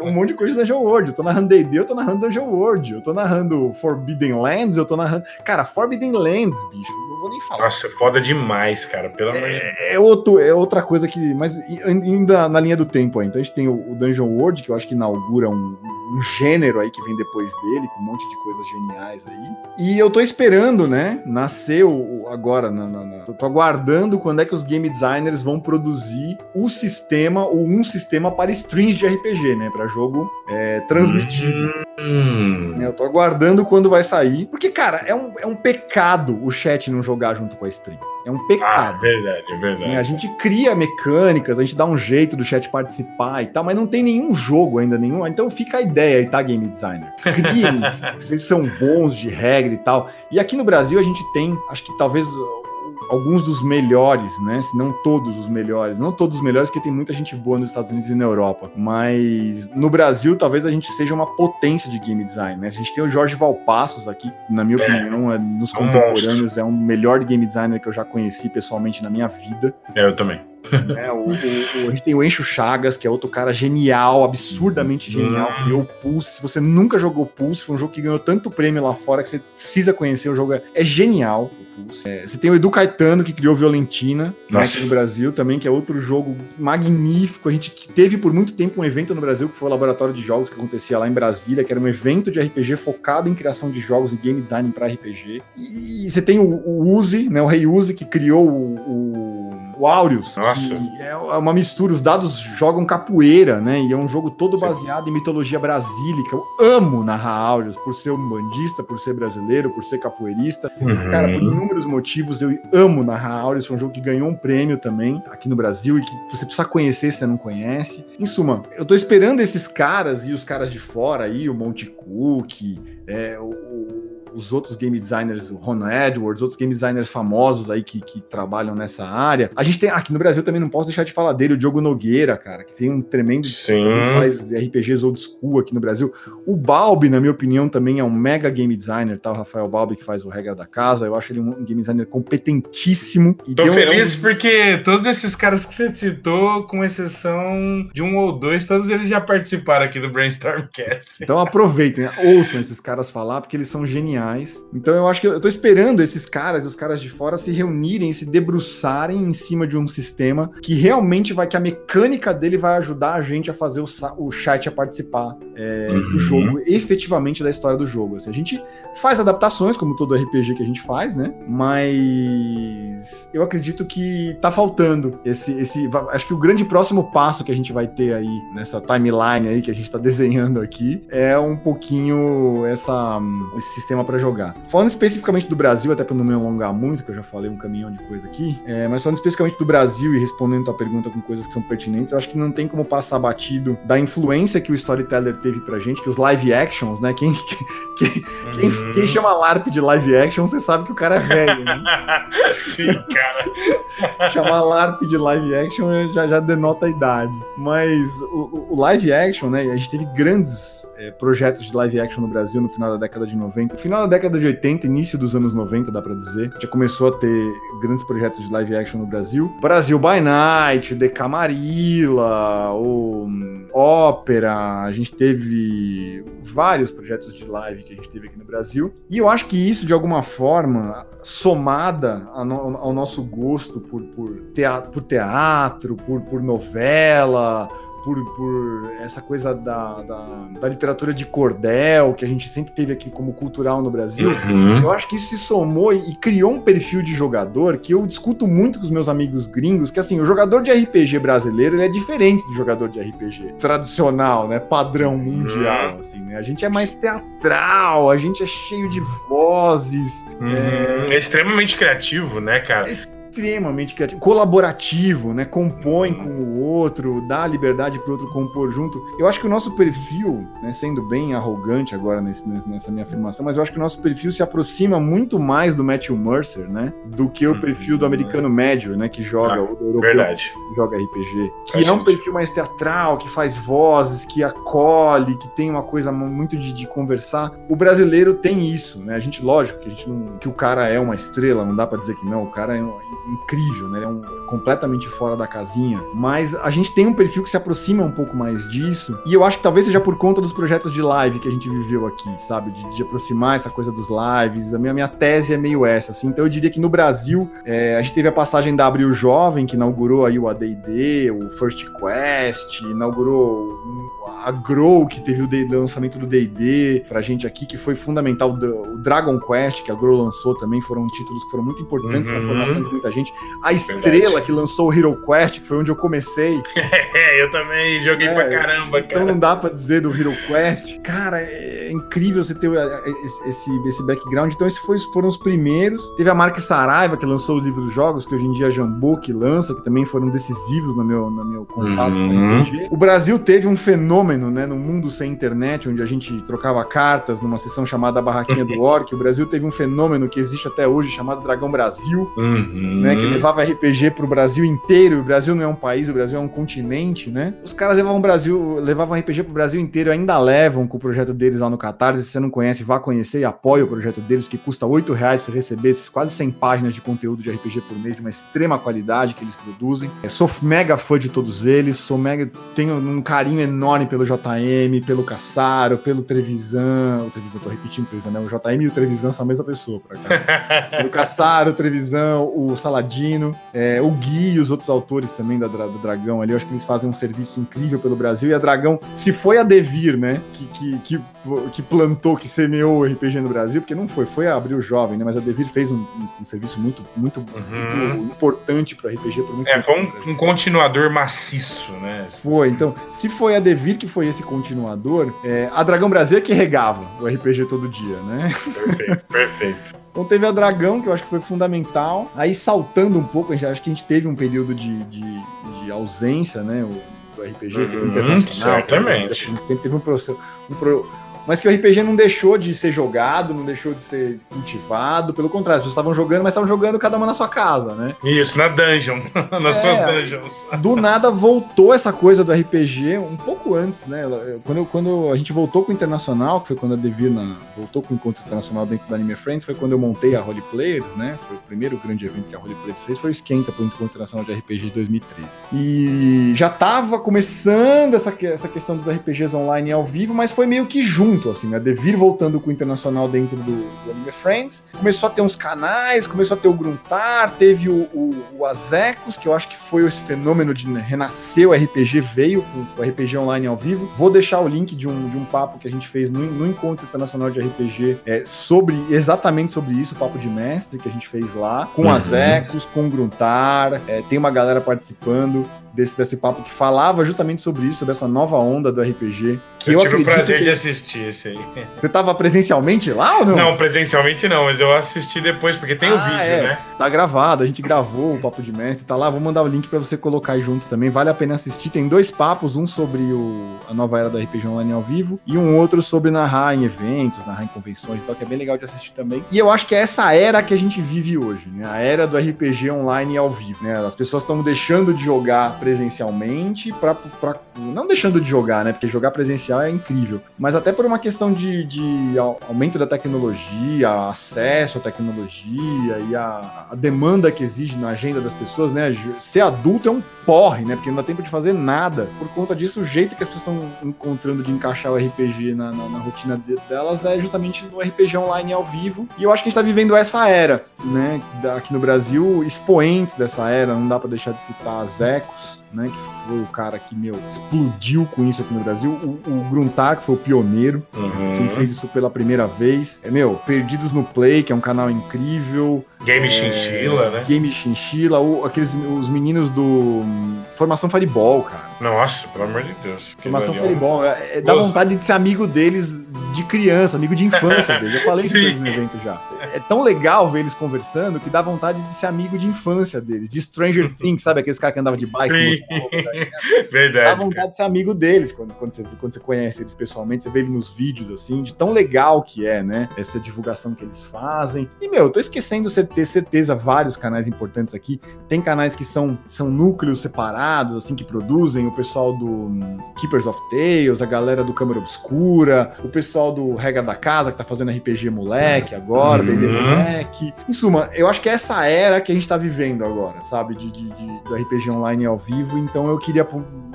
um monte de coisa de Dungeon World. Eu tô narrando D&D, eu tô narrando Dungeon World. Eu tô narrando Forbidden Lands, eu tô narrando... Cara, Forbidden Lands, bicho, não vou nem falar. Nossa, é foda demais, cara, pelo amor é, é, outro, é outra coisa que... Mas ainda na linha do tempo aí. Então a gente tem o, Dungeon World, que eu acho que inaugura um, um gênero aí que vem depois dele, com um monte de coisas geniais aí. E eu tô esperando, né, nascer o, agora, na, na, na, tô aguardando quando é que os game designers vão produzir o sistema ou um sistema para streams de RPG, né, para jogo é, transmitido. Hum. Eu tô aguardando quando vai sair, porque, cara, é um, é um pecado o chat não jogar junto com a stream. É um pecado. Ah, verdade, é verdade. A gente cria mecânicas, a gente dá um jeito do chat participar e tal, mas não tem nenhum jogo ainda, nenhum. Então fica a ideia aí, tá, game designer? Criem, vocês são bons de regra e tal. E aqui no Brasil a gente tem, acho que talvez alguns dos melhores, né? Se não todos os melhores. Não todos os melhores, porque tem muita gente boa nos Estados Unidos e na Europa. Mas no Brasil, talvez a gente seja uma potência de game design, né? A gente tem o Jorge Valpassos aqui, na minha é. opinião, é, nos contemporâneos, é um melhor game designer que eu já conheci pessoalmente na minha vida. É, eu também. Né? O, o, o, a gente tem o Encho Chagas, que é outro cara genial, absurdamente genial, uhum. criou o Pulse. Se você nunca jogou Pulse, foi um jogo que ganhou tanto prêmio lá fora que você precisa conhecer. O jogo é, é genial. É, você tem o Edu Caetano, que criou Violentina, né, aqui no Brasil também, que é outro jogo magnífico. A gente teve por muito tempo um evento no Brasil que foi o Laboratório de Jogos, que acontecia lá em Brasília, que era um evento de RPG focado em criação de jogos e game design para RPG. E, você tem o, o Uzi, né, o Rei Uzi, que criou o, o o Aureus. É uma mistura, os dados jogam capoeira, né? E é um jogo todo baseado em mitologia brasílica. Eu amo narrar Aureus por ser um bandista, por ser brasileiro, por ser capoeirista. Uhum. Cara, por inúmeros motivos, eu amo narrar Aureus. Foi um jogo que ganhou um prêmio também aqui no Brasil e que você precisa conhecer se você não conhece. Em suma, eu tô esperando esses caras e os caras de fora aí, o Monte Cook, é, o os outros game designers, o Ron Edwards, outros game designers famosos aí que, que trabalham nessa área. A gente tem aqui no Brasil também não posso deixar de falar dele, o Diogo Nogueira, cara, que tem um tremendo Sim. faz RPGs old school aqui no Brasil. O Balbi, na minha opinião, também é um mega game designer, tá? O Rafael Balbi que faz o Regra da Casa. Eu acho ele um game designer competentíssimo. E Tô feliz um... porque todos esses caras que você citou, com exceção de um ou dois, todos eles já participaram aqui do Brainstormcast. Então aproveitem, né? ouçam esses caras falar, porque eles são geniais então eu acho que eu tô esperando esses caras, os caras de fora, se reunirem, se debruçarem em cima de um sistema que realmente vai, que a mecânica dele vai ajudar a gente a fazer o, o chat a participar é, uhum. do jogo, efetivamente da história do jogo. Assim, a gente faz adaptações, como todo RPG que a gente faz, né? Mas eu acredito que tá faltando esse, esse. Acho que o grande próximo passo que a gente vai ter aí nessa timeline aí que a gente tá desenhando aqui é um pouquinho essa, esse sistema para jogar. Falando especificamente do Brasil, até para não me alongar muito, que eu já falei um caminhão de coisa aqui, é, mas falando especificamente do Brasil e respondendo tua pergunta com coisas que são pertinentes, eu acho que não tem como passar batido da influência que o storyteller teve pra gente, que os live actions, né? Quem, quem, quem, uhum. quem chama LARP de live action, você sabe que o cara é velho, né? Sim, cara. Chamar LARP de live action já, já denota a idade. Mas o, o live action, né? A gente teve grandes é, projetos de live action no Brasil no final da década de 90. No final da década de 80, início dos anos 90, dá pra dizer. Já começou a ter grandes projetos de live action no Brasil. Brasil by Night, o Decamarilla, o Ópera, a gente teve vários projetos de live que a gente teve aqui no Brasil. E eu acho que isso, de alguma forma, somada ao nosso gosto por, por, teatro, por, teatro por, por novela, por, por essa coisa da, da, da literatura de cordel, que a gente sempre teve aqui como cultural no Brasil, Uhum. eu acho que isso se somou e, e criou um perfil de jogador que eu discuto muito com os meus amigos gringos, que assim, o jogador de RPG brasileiro ele é diferente do jogador de RPG tradicional, né? Padrão mundial, Uhum. assim, né? A gente é mais teatral, a gente é cheio de vozes, Uhum. É extremamente criativo, né, cara? é extremamente criativo, colaborativo, né? Compõe com o outro, dá liberdade pro outro compor junto. Eu acho que o nosso perfil, né, sendo bem arrogante agora nesse- nessa minha afirmação, mas eu acho que o nosso perfil se aproxima muito mais do Matthew Mercer, né? Do que o Uhum. perfil do americano médio, né? Que joga, Ah, o europeu Verdade. que joga RPG. Que é um perfil mais teatral, que faz vozes, que acolhe, que tem uma coisa mu- muito de, de conversar. O brasileiro tem isso, né? A gente, lógico, que a gente não. que o cara é uma estrela, não dá pra dizer que não. O cara é um- incrível, né? Ele é um, completamente fora da casinha. Mas a gente tem um perfil que se aproxima um pouco mais disso. E eu acho que talvez seja por conta dos projetos de live que a gente viveu aqui, sabe? De, de aproximar essa coisa dos lives. A minha, minha tese é meio essa, assim. Então eu diria que no Brasil, é, a gente teve a passagem da Abril Jovem, que inaugurou aí o AD&D, o First Quest, inaugurou a Grow, que teve o D- lançamento do D&D pra gente aqui, que foi fundamental. O Dragon Quest, que a Grow lançou também, foram títulos que foram muito importantes Uhum. na formação de muita gente. A Estrela, que lançou o Hero Quest, que foi onde eu comecei. É, eu também joguei É, pra caramba, Então cara. não dá pra dizer do Hero Quest. Cara, é incrível você ter é, esse, esse, esse background. Então, esses foi- foram os primeiros. Teve a marca Saraiva, que lançou o livro dos jogos, que hoje em dia a Jambô que lança, que também foram decisivos no meu, no meu contato Uhum. com a RPG. O Brasil teve um fenômeno, né, no mundo sem internet, onde a gente trocava cartas numa sessão chamada Barraquinha do Orc. O Brasil teve um fenômeno que existe até hoje, chamado Dragão Brasil Uhum. Né, que levava RPG pro Brasil inteiro. O Brasil não é um país, o Brasil é um continente, né? Os caras levavam Brasil, levavam RPG pro Brasil inteiro, ainda levam com o projeto deles lá no Catarse. Se você não conhece, vá conhecer e apoie o projeto deles, que custa 8 reais você receber esses quase 100 páginas de conteúdo de RPG por mês de uma extrema qualidade que eles produzem. Eu sou mega fã de todos eles, sou mega tenho um carinho enorme pelo JM, pelo Caçaro, pelo Trevisan, o Trevisan, tô repetindo o Trevisan, né? O JM e o Trevisan são a mesma pessoa, por acaso o Caçaro, o Trevisão, o Saladino, é, o Gui e os outros autores também da, do Dragão ali. Eu acho que eles fazem um serviço incrível pelo Brasil. E a Dragão, se foi a Devir, né, que, que, que, que plantou, que semeou o RPG no Brasil, porque não foi, foi a Abril Jovem, né, mas a Devir fez um, um- serviço muito, muito, Uhum. muito importante para RPG por muito É, foi um, um continuador maciço, né? Foi, então, se foi a Devir que foi esse continuador, é, a Dragão Brasil é que regava o RPG todo dia, né? Perfeito, perfeito. Então teve a Dragão, que eu acho que foi fundamental. Aí saltando um pouco, gente, acho que a gente teve um período de, de, de ausência, né? O, do RPG, teve Uhum, internacional. certamente. Teve, um teve um processo. Um pro- mas que o RPG não deixou de ser jogado, não deixou de ser cultivado. Pelo contrário, pessoas estavam jogando, mas estavam jogando cada uma na sua casa, né? Isso, na dungeon. Nas É. suas dungeons. do nada voltou essa coisa do RPG um pouco antes, né? Quando, quando a gente voltou com o Internacional, que foi quando a Devina voltou com o Encontro Internacional dentro da Anime Friends, foi quando eu montei a Holy Players, né? Foi o primeiro grande evento que a Holy Players fez, foi o Esquenta para o Encontro Internacional de RPG de 2013. E já tava começando essa, essa questão dos RPGs online e ao vivo, mas foi meio que junto, assim, né? Devir voltando com o Internacional dentro do, do Anime Friends, começou a ter uns canais, começou a ter o Gruntar, teve o, o, o Azecos, que eu acho que foi esse fenômeno de renascer o RPG, veio com o RPG online ao vivo. Vou deixar o link de um, de um papo que a gente fez no, no Encontro Internacional de RPG é, sobre, exatamente sobre isso, o papo de mestre que a gente fez lá, com Uhum. Azecos, com o Gruntar, é, tem uma galera participando desse, desse papo que falava justamente sobre isso, sobre essa nova onda do RPG, que eu, eu tive o prazer que... de assistir esse aí. Você tava presencialmente lá ou não? Não, presencialmente não, mas eu assisti depois, porque tem o Ah, vídeo, é. né? Tá gravado, a gente gravou o Papo de Mestre, tá lá, vou mandar o link pra você colocar junto também, vale a pena assistir. Tem dois papos, um sobre o, a nova era do RPG Online ao vivo e um outro sobre narrar em eventos, narrar em convenções e tal, que é bem legal de assistir também. E eu acho que é essa era que a gente vive hoje, né? A era do RPG Online ao vivo, né? As pessoas estão deixando de jogar presencialmente pra, pra... Não deixando de jogar, né? Porque jogar presencial é incrível, mas até por uma questão de, de au- aumento da tecnologia, acesso à tecnologia e a, a demanda que exige na agenda das pessoas, né? Ser adulto é um porre, né? Porque não dá tempo de fazer nada. Por conta disso, o jeito que as pessoas estão encontrando de encaixar o RPG na, na- na rotina de- delas é justamente no RPG online ao vivo. E eu acho que a gente tá vivendo essa era, né? Aqui no Brasil, expoentes dessa era, não dá pra deixar de citar as Ecos, né? Que foi o cara que, meu, explodiu com isso aqui no Brasil. O, o Gruntar, que foi o pioneiro, Uhum. quem fez isso pela primeira vez. É, meu, Perdidos no Play, que é um canal incrível. Game É, Chinchilla, né? Game Chinchilla, o- aqueles, os meninos do hum, Formação Fireball, cara. Nossa, pelo amor de Deus. Formação. Fireball, é, é, dá vontade de ser amigo deles de criança, amigo de infância deles. Eu falei isso pra Sim. eles no evento já. É tão legal ver eles conversando que dá vontade de ser amigo de infância deles, de Stranger Things, sabe? Aqueles caras que andavam de bike. Sim. Com os- Dá Verdade. cara. vontade de ser amigo deles quando, quando, você, quando você conhece eles pessoalmente, você vê ele nos vídeos, assim, de tão legal que é, né? Essa divulgação que eles fazem. E, meu, eu tô esquecendo de ter certeza vários canais importantes aqui. Tem canais que são, são núcleos separados, assim, que produzem. O pessoal do hum, Keepers of Tales, a galera do Câmara Obscura, o pessoal do Regra da Casa, que tá fazendo RPG Moleque agora, Uhum. D&D Moleque. Em suma, eu acho que é essa era que a gente tá vivendo agora, sabe? De, de- de- do RPG online ao vivo. Então eu queria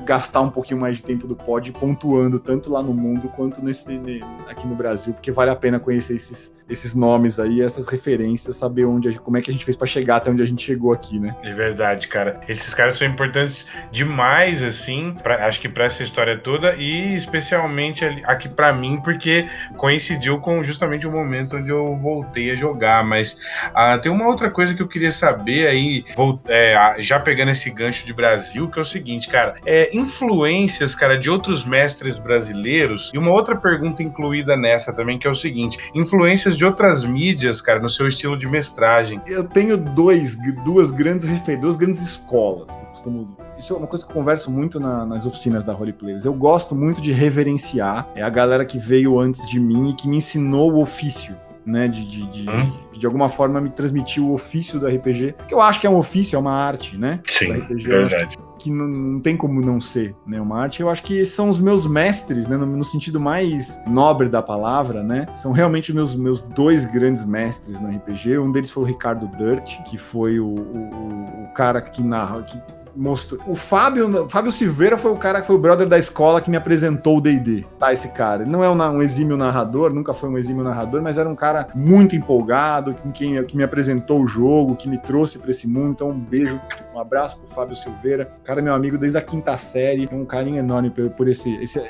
gastar um pouquinho mais de tempo do pod pontuando tanto lá no mundo quanto nesse, ne- aqui no Brasil, porque vale a pena conhecer esses, esses nomes aí, essas referências, saber onde, como é que a gente fez pra chegar até onde a gente chegou aqui, né? É verdade, cara. Esses caras são importantes demais, assim, pra- acho que pra essa história toda e especialmente aqui pra mim, porque coincidiu com justamente o momento onde eu voltei a jogar. Mas ah, tem uma outra coisa que eu queria saber aí, vol- é, já pegando esse gancho de Brasil, que é o seguinte, cara, é influências, cara, de outros mestres brasileiros. E uma outra pergunta incluída nessa também, que é o seguinte: influências de outras mídias, cara, no seu estilo de mestragem. Eu tenho dois, duas grandes duas grandes escolas que eu costumo. Isso é uma coisa que eu converso muito na- nas oficinas da Roleplayers. Eu gosto muito de reverenciar é a galera que veio antes de mim e que me ensinou o ofício, né? De, de, de, Hum. de alguma forma me transmitiu o ofício do RPG. Que eu acho que é um ofício, é uma arte, né? Sim, Do RPG, verdade. que não, não tem como não ser, né, uma arte. Eu acho que são os meus mestres, né, no, no sentido mais nobre da palavra, né? São realmente meus meus dois grandes mestres no RPG. Um deles foi o Ricardo Dirt, que foi o, o, o cara que narra, que mostrou. O Fábio, Fábio Silveira foi o cara que foi o brother da escola que me apresentou o D&D. Tá, esse cara. Ele não é um, um exímio narrador, nunca foi um exímio narrador, mas era um cara muito empolgado, com quem que me apresentou o jogo, que me trouxe para esse mundo. Então, um beijo, um abraço pro Fábio Silveira. O cara é meu amigo desde a quinta série. Tem um carinho enorme por, por esse, esse,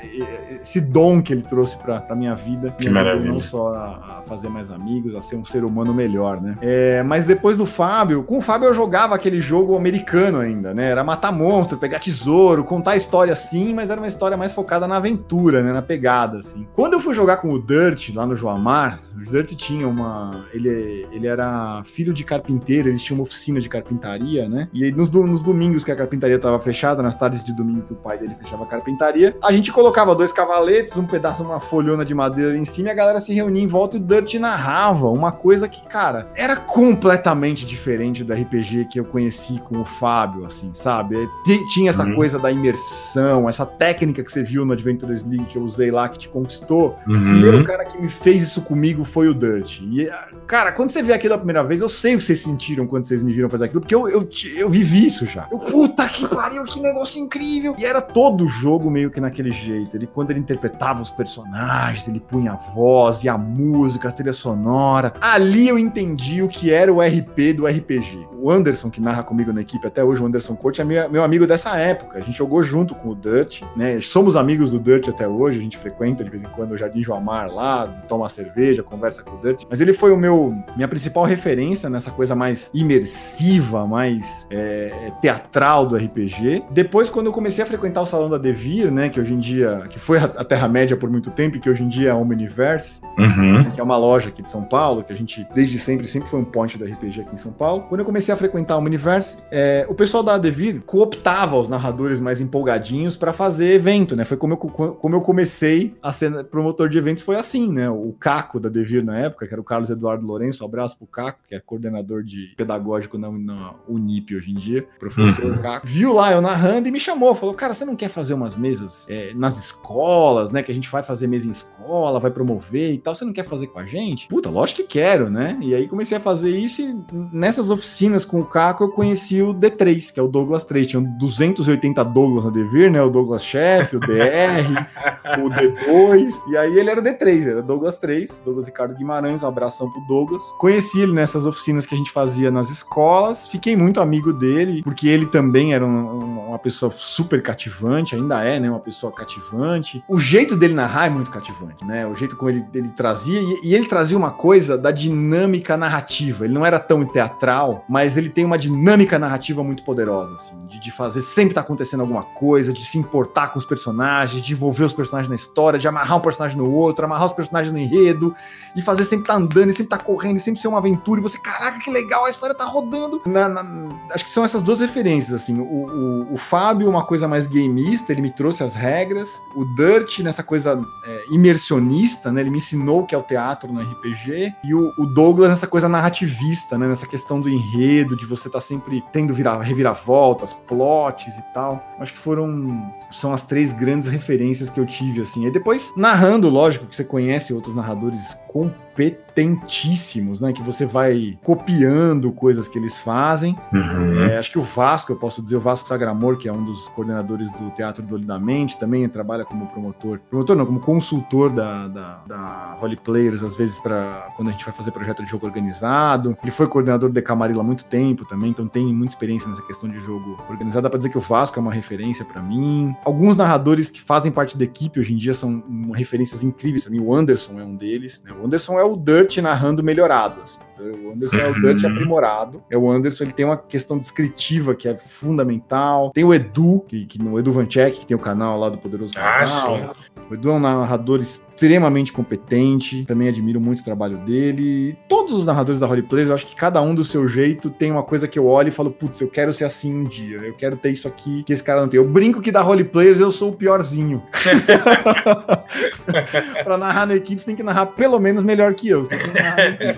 esse dom que ele trouxe pra, pra minha vida. Que Me maravilha. Não só a, a fazer mais amigos, a ser um ser humano melhor, né? É, mas depois do Fábio, com o Fábio eu jogava aquele jogo americano ainda, né? Era matar monstro, pegar tesouro, contar história sim, mas era uma história mais focada na aventura, né? Na pegada, assim. Quando eu fui jogar com o Dirt lá no Joamar, o Dirt tinha uma. Ele, ele era filho de carpinteiro, eles tinham uma oficina de carpintaria, né? E aí, nos, nos domingos que a carpintaria estava fechada, nas tardes de domingo que o pai dele fechava a carpintaria, a gente colocava dois cavaletes, um pedaço, uma folhona de madeira ali em cima e a galera se reunia em volta e o Dirt narrava uma coisa que, cara, era completamente diferente do RPG que eu conheci com o Fábio, assim, sabe? Ti- Tinha essa Uhum. coisa da imersão, essa técnica que você viu no Adventures League que eu usei lá, que te conquistou. O Uhum. primeiro cara que me fez isso comigo foi o Dirt. E, ah, cara, quando você vê aquilo a primeira vez, eu sei o que vocês sentiram quando vocês me viram fazer aquilo, porque eu, eu, eu vivi isso já. Eu, puta que pariu, que negócio incrível! E era todo o jogo meio que naquele jeito. Ele, quando ele interpretava os personagens, ele punha a voz e a música, a trilha sonora. Ali eu entendi o que era o RP do RPG. O Anderson, que narra comigo na equipe até hoje, o Anderson Coach, é meu, amigo dessa época. A gente jogou junto com o Dirt, né? Somos amigos do Dirt até hoje, a gente frequenta de vez em quando o Jardim Joamar lá, toma cerveja, conversa com o Dirt. Mas ele foi o meu minha principal referência nessa coisa mais imersiva, mais é, teatral do RPG. Depois, quando eu comecei a frequentar o salão da Devir, né? Que hoje em dia, que foi a a Terra-média por muito tempo e que hoje em dia é a Omniverse, Uhum. que é uma loja aqui de São Paulo, que a gente desde sempre sempre foi um ponte do RPG aqui em São Paulo. Quando eu comecei a frequentar o Universe, é, o pessoal da Devir cooptava os narradores mais empolgadinhos para fazer evento, né? Foi como eu, como eu comecei a ser promotor de eventos, foi assim, né? O Caco da Devir na época, que era o Carlos Eduardo Lourenço, um abraço pro Caco, que é coordenador de pedagógico na, na Unip hoje em dia, professor Caco, viu lá eu narrando e me chamou, falou, cara, você não quer fazer umas mesas é, nas escolas, né? Que a gente vai fazer mesa em escola, vai promover e tal, você não quer fazer com a gente? Puta, lógico que quero, né? E aí comecei a fazer isso e nessas oficinas com o Caco eu conheci o D3, que é o Douglas Douglas 3. Tinham 280 Douglas na Devir, né? O Douglas Chef, o DR, o D2. E aí ele era o D3, era Douglas 3, Douglas Ricardo Guimarães, um abração pro Douglas. Conheci ele nessas oficinas que a gente fazia nas escolas, fiquei muito amigo dele, porque ele também era um, uma pessoa super cativante, ainda é, né? Uma pessoa cativante. O jeito dele narrar é muito cativante, né? O jeito como ele, ele trazia, e, e ele trazia uma coisa da dinâmica narrativa. Ele não era tão teatral, mas ele tem uma dinâmica narrativa muito poderosa, assim, de, de fazer sempre tá acontecendo alguma coisa, de se importar com os personagens, de envolver os personagens na história, de amarrar um personagem no outro, amarrar os personagens no enredo, e fazer sempre tá andando, e sempre tá correndo, e sempre ser uma aventura, e você, caraca, que legal, a história tá rodando. Na, na, acho que são essas duas referências, assim. O, o, o, Fábio, uma coisa mais gameista, ele me trouxe as regras. O Dirt, nessa coisa é, imersionista, né? Ele me ensinou o que é o teatro no RPG. E o, o Douglas, nessa coisa narrativista, né? Nessa questão do enredo, de você estar tá sempre tendo virar, reviravoltas, plots e tal. Acho que foram. São as três grandes referências que eu tive, assim. E depois, narrando, lógico, que você conhece outros narradores competentíssimos, né? Que você vai copiando coisas que eles fazem. Uhum. É, acho que o Vasco, eu posso dizer, o Vasco Sagramor, que é um dos coordenadores do Teatro do Olho da Mente, também trabalha como promotor. Promotor não, como consultor da, da, da Holy Players, às vezes, para quando a gente vai fazer projeto de jogo organizado. Ele foi coordenador do Decamarila há muito tempo também, então tem muita experiência nessa questão de jogo organizado. Dá pra dizer que o Vasco é uma referência para mim. Alguns narradores que fazem parte da equipe hoje em dia são referências incríveis para mim. O Anderson é um deles, né? O Anderson é o Dirt narrando melhorado. Assim. O Anderson é o Dirt uhum. aprimorado. É o Anderson, ele tem uma questão descritiva que é fundamental. Tem o Edu, que, que no Edu Vanchek, que tem o canal lá do Poderoso ah, Casal. Ah, o Edu é um narrador extremamente competente, também admiro muito o trabalho dele. E todos os narradores da Roleplayers, eu acho que cada um do seu jeito tem uma coisa que eu olho e falo, putz, eu quero ser assim um dia, eu quero ter isso aqui que esse cara não tem. Eu brinco que da Roleplayers eu sou o piorzinho. pra narrar na equipe, você tem que narrar pelo menos melhor que eu. Você tem que narrar na.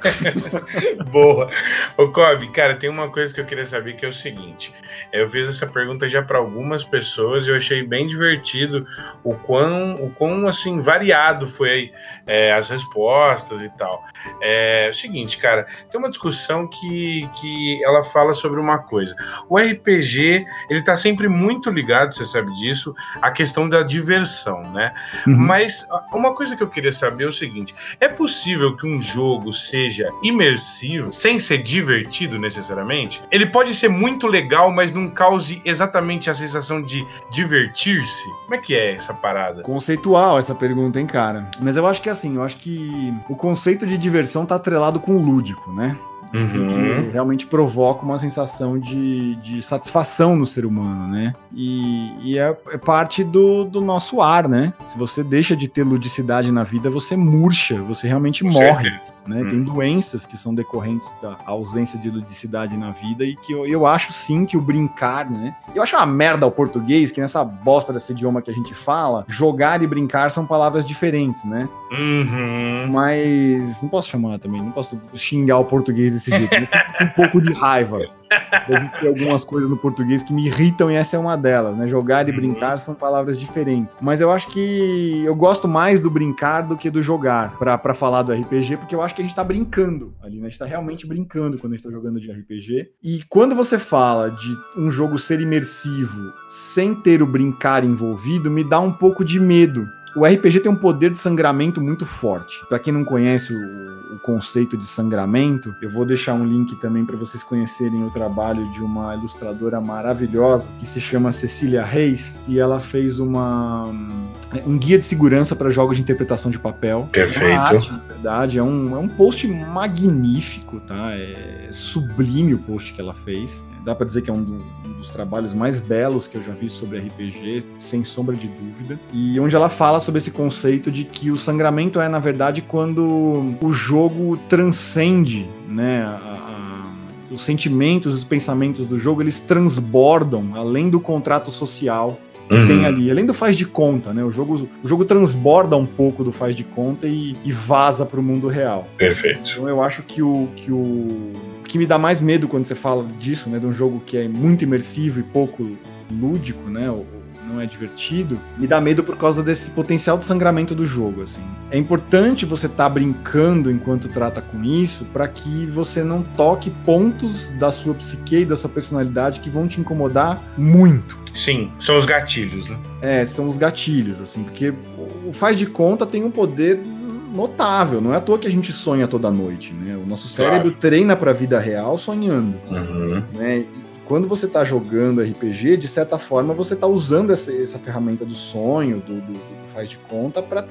Boa. Ô, Kobe, cara, tem uma coisa que eu queria saber que é o seguinte. Eu fiz essa pergunta já para algumas pessoas e eu achei bem divertido o quão, o quão assim, variado foi é, as respostas e tal. É, é o seguinte, cara, tem uma discussão que, que ela fala sobre uma coisa. O RPG, ele tá sempre muito ligado, você sabe disso, à questão da diversão, né? Uhum. Mas uma coisa que eu queria saber é o seguinte: é possível que um jogo seja imersivo sem ser divertido necessariamente? Ele pode ser muito legal, mas não cause exatamente a sensação de divertir-se? Como é que é essa parada? Conceitual essa pergunta, hein, cara? Mas eu acho que assim, eu acho que o conceito de diversão tá atrelado com o lúdico, né? Uhum. Que realmente provoca uma sensação de, de satisfação no ser humano, né? E, e é, é, parte do, do nosso ar, né? Se você deixa de ter ludicidade na vida, você murcha, você realmente Com morre. Certeza. Né? Hum. Tem doenças que são decorrentes da ausência de ludicidade na vida e que eu, eu acho sim que o brincar, né? Eu acho uma merda o português que nessa bosta desse idioma que a gente fala, jogar e brincar são palavras diferentes, né? Uhum. Mas não posso chamar também, não posso xingar o português desse jeito. um pouco de raiva. A gente tem algumas coisas no português que me irritam e essa é uma delas, né? Jogar e uhum. brincar são palavras diferentes. Mas eu acho que eu gosto mais do brincar do que do jogar para falar do RPG, porque eu acho que a gente tá brincando ali, né? A gente tá realmente brincando quando a gente tá jogando de RPG. E quando você fala de um jogo ser imersivo sem ter o brincar envolvido, me dá um pouco de medo o RPG tem um poder de sangramento muito forte. Para quem não conhece o, o, conceito de sangramento, eu vou deixar um link também para vocês conhecerem o trabalho de uma ilustradora maravilhosa que se chama Cecília Reis e ela fez uma um guia de segurança para jogos de interpretação de papel. Perfeito. É arte, na verdade, é um, é um post magnífico, tá? É sublime o post que ela fez. Dá para dizer que é um, do, um dos trabalhos mais belos que eu já vi sobre RPG, sem sombra de dúvida. E onde ela fala sobre esse conceito de que o sangramento é, na verdade, quando o jogo transcende, né, a, a, os sentimentos, os pensamentos do jogo, eles transbordam além do contrato social que uhum. tem ali, além do faz de conta, né? O jogo, o jogo transborda um pouco do faz de conta e, e vaza para o mundo real. Perfeito. Então eu acho que o que o que me dá mais medo quando você fala disso, né, de um jogo que é muito imersivo e pouco lúdico, né? não é divertido, me dá medo por causa desse potencial de sangramento do jogo, assim. É importante você estar tá brincando enquanto trata com isso, para que você não toque pontos da sua psique e da sua personalidade que vão te incomodar muito. Sim, são os gatilhos, né? É, são os gatilhos, assim, porque o faz de conta tem um poder notável. Não é à toa que a gente sonha toda noite, né? O nosso cérebro claro. treina para a vida real sonhando, uhum. né? E quando você está jogando RPG, de certa forma você está usando essa, essa, ferramenta do sonho, do, do, do faz de conta, para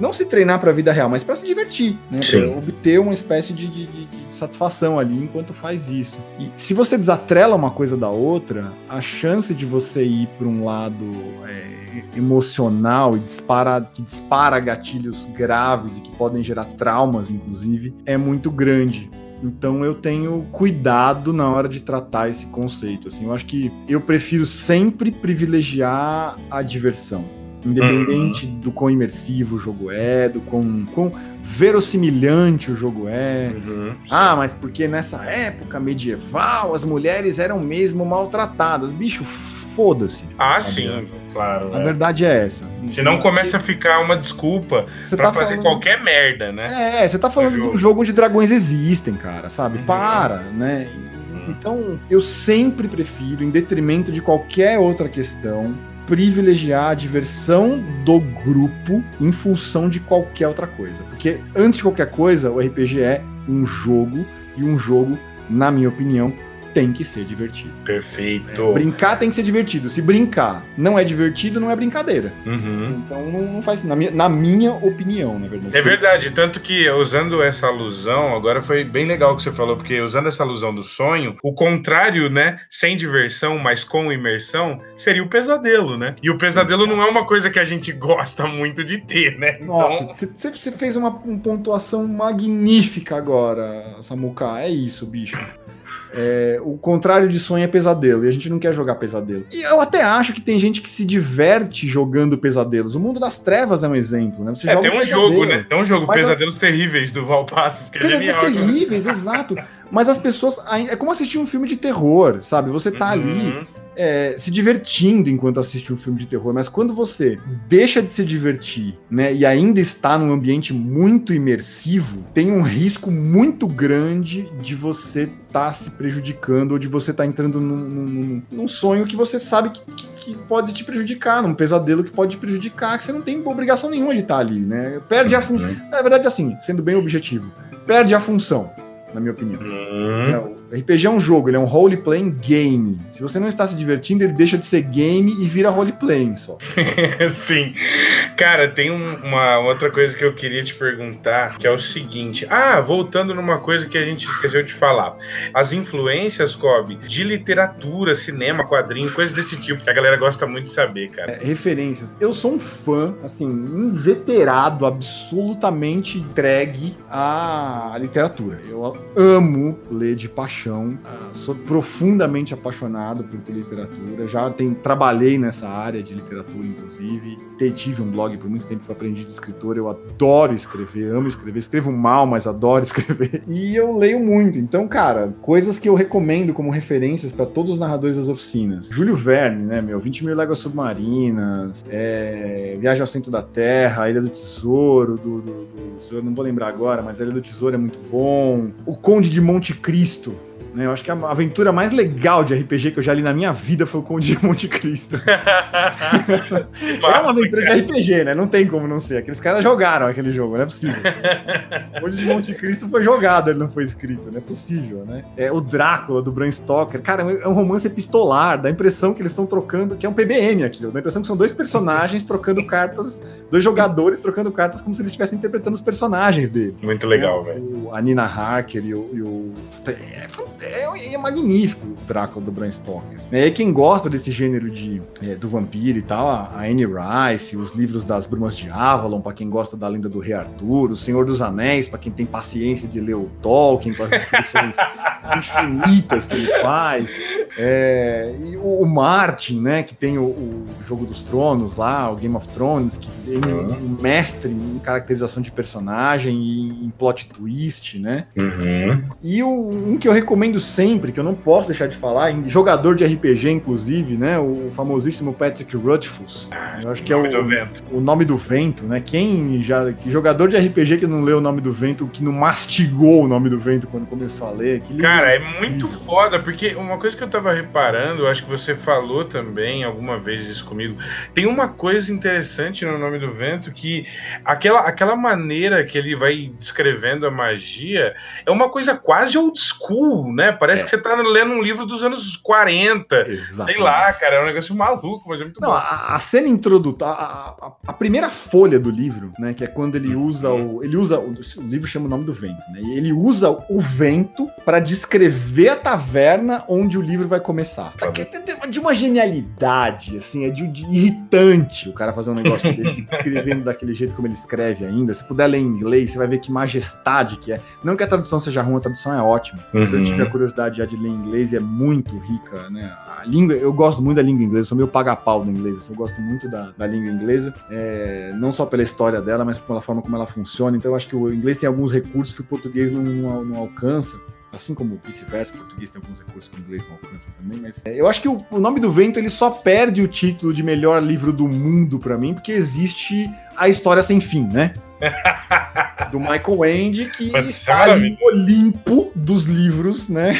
não se treinar para a vida real, mas para se divertir, né? Para obter uma espécie de, de, de, satisfação ali enquanto faz isso. E se você desatrela uma coisa da outra, a chance de você ir para um lado é, emocional e dispara, que dispara gatilhos graves e que podem gerar traumas, inclusive, é muito grande. Então eu tenho cuidado na hora de tratar esse conceito. Assim, eu acho que eu prefiro sempre privilegiar a diversão. Independente uhum. do quão imersivo o jogo é, do quão, quão verossimilhante o jogo é. Uhum. Ah, mas porque nessa época medieval as mulheres eram mesmo maltratadas. Bicho, foda-se. Ah, sabe? sim, claro. A é. verdade é essa. Senão começa a ficar uma desculpa você pra tá fazer falando... qualquer merda, né? É, você tá falando de um jogo onde dragões existem, cara, sabe? Uhum. Para, né? Uhum. Então, eu sempre prefiro, em detrimento de qualquer outra questão, privilegiar a diversão do grupo em função de qualquer outra coisa. Porque, antes de qualquer coisa, o RPG é um jogo, e um jogo, na minha opinião, tem que ser divertido. Perfeito. É, brincar tem que ser divertido. Se brincar não é divertido, não é brincadeira. Uhum. Então não, não, faz, na minha, na minha opinião, na verdade. É verdade, tanto que usando essa alusão, agora foi bem legal o que você falou, porque usando essa alusão do sonho, o contrário, né, sem diversão, mas com imersão, seria o pesadelo, né? E o pesadelo Exato. não é uma coisa que a gente gosta muito de ter, né? Então... Nossa, você fez uma, uma pontuação magnífica agora, Samuka. É isso, bicho. É, o contrário de sonho é pesadelo, e a gente não quer jogar pesadelo. E eu até acho que tem gente que se diverte jogando pesadelos. O mundo das trevas é um exemplo, né? Você é, tem um, jogo, né? Tem um jogo, Pesadelos a... Terríveis, do Valpassos, que é Pesadelos genial. Terríveis, exato. Mas as pessoas. É como assistir um filme de terror, sabe? Você tá uhum. ali é, se divertindo enquanto assiste um filme de terror, mas quando você deixa de se divertir, né, e ainda está num ambiente muito imersivo, tem um risco muito grande de você estar tá se prejudicando ou de você estar tá entrando num, num, num, sonho que você sabe que, que, que, pode te prejudicar, num pesadelo que pode te prejudicar, que você não tem obrigação nenhuma de estar tá ali, né? Perde a função. Uhum. Na verdade, assim, sendo bem objetivo, perde a função na minha opinião. Uhum. RPG é um jogo, ele é um role-playing game. Se você não está se divertindo, ele deixa de ser game e vira role-playing só. Sim. Cara, tem um, uma outra coisa que eu queria te perguntar, que é o seguinte. Ah, voltando numa coisa que a gente esqueceu de falar. As influências, Kobe, de literatura, cinema, quadrinho, coisas desse tipo, que a galera gosta muito de saber, cara. É, referências. Eu sou um fã, assim, inveterado, absolutamente entregue à literatura. Eu amo ler de paixão, ah, sou profundamente apaixonado por, literatura, já tem, trabalhei nessa área de literatura, inclusive, tive um blog por muito tempo, fui aprendiz de escritor, eu adoro escrever, amo escrever, escrevo mal, mas adoro escrever, e eu leio muito, então, cara, coisas que eu recomendo como referências para todos os narradores das oficinas, Júlio Verne, né, meu, 20 mil léguas submarinas, é, Viagem ao Centro da Terra, Ilha do Tesouro, do, do, do, não vou lembrar agora, mas Ilha do Tesouro é muito bom, o Conde de Monte Cristo? Eu acho que a aventura mais legal de RPG que eu já li na minha vida foi o Conde de Monte Cristo. é uma aventura de RPG, né? Não tem como não ser. Aqueles caras jogaram aquele jogo, não é possível. o Conde de Monte Cristo foi jogado, ele não foi escrito, não é possível, né? É o Drácula do Bram Stoker. Cara, é um romance epistolar, dá a impressão que eles estão trocando, que é um PBM aquilo, dá a impressão que são dois personagens trocando cartas, dois jogadores trocando cartas como se eles estivessem interpretando os personagens dele. Muito legal, velho. A Nina Harker e o, e o... É é, é magnífico o Drácula do Bram Stoker. É, e quem gosta desse gênero de, é, do vampiro e tal, a Anne Rice, os livros das Brumas de Avalon, para quem gosta da lenda do Rei Arthur, o Senhor dos Anéis, para quem tem paciência de ler o Tolkien, com as descrições infinitas que ele faz. É, e o, o Martin, né, que tem o, o, Jogo dos Tronos lá, o Game of Thrones, que tem uhum. um mestre em caracterização de personagem e em plot twist, né? Uhum. E o, um que eu recomendo sempre, que eu não posso deixar de falar, em jogador de RPG, inclusive, né? O famosíssimo Patrick Rothfuss. Eu acho que é o, o nome do vento, né? Quem já. Que jogador de RPG que não leu o nome do vento, que não mastigou o nome do vento quando começou a ler. Cara, é muito foda, porque uma coisa que eu tava reparando, acho que você falou também alguma vez isso comigo. Tem uma coisa interessante no nome do vento que aquela, aquela maneira que ele vai descrevendo a magia é uma coisa quase old school, né? Parece é. que você tá lendo um livro dos anos 40. Exatamente. Sei lá, cara, é um negócio maluco, mas é muito Não, bom. A, a cena introdutória, a, a, primeira folha do livro, né? Que é quando ele usa o. Ele usa. O, o livro chama o nome do vento, né? E ele usa o vento para descrever a taverna onde o livro vai começar. Tá de uma genialidade, assim, é de, de irritante o cara fazer um negócio desse, descrevendo daquele jeito como ele escreve ainda. Se puder ler em inglês, você vai ver que majestade que é. Não que a tradução seja ruim, a tradução é ótima. Uhum. Eu tive a curiosidade já de ler em inglês e é muito rica, né? A língua, eu gosto muito da língua inglesa, sou meio paga-pau do inglês, assim, eu gosto muito da, da língua inglesa, é, não só pela história dela, mas pela forma como ela funciona. Então eu acho que o inglês tem alguns recursos que o português não, não, não alcança. Assim como vice-versa, o português tem alguns recursos que o inglês não alcança também, mas é, eu acho que o, o, Nome do Vento ele só perde o título de melhor livro do mundo para mim, porque existe a história sem fim, né? do Michael End, que está ali no Olimpo dos livros, né?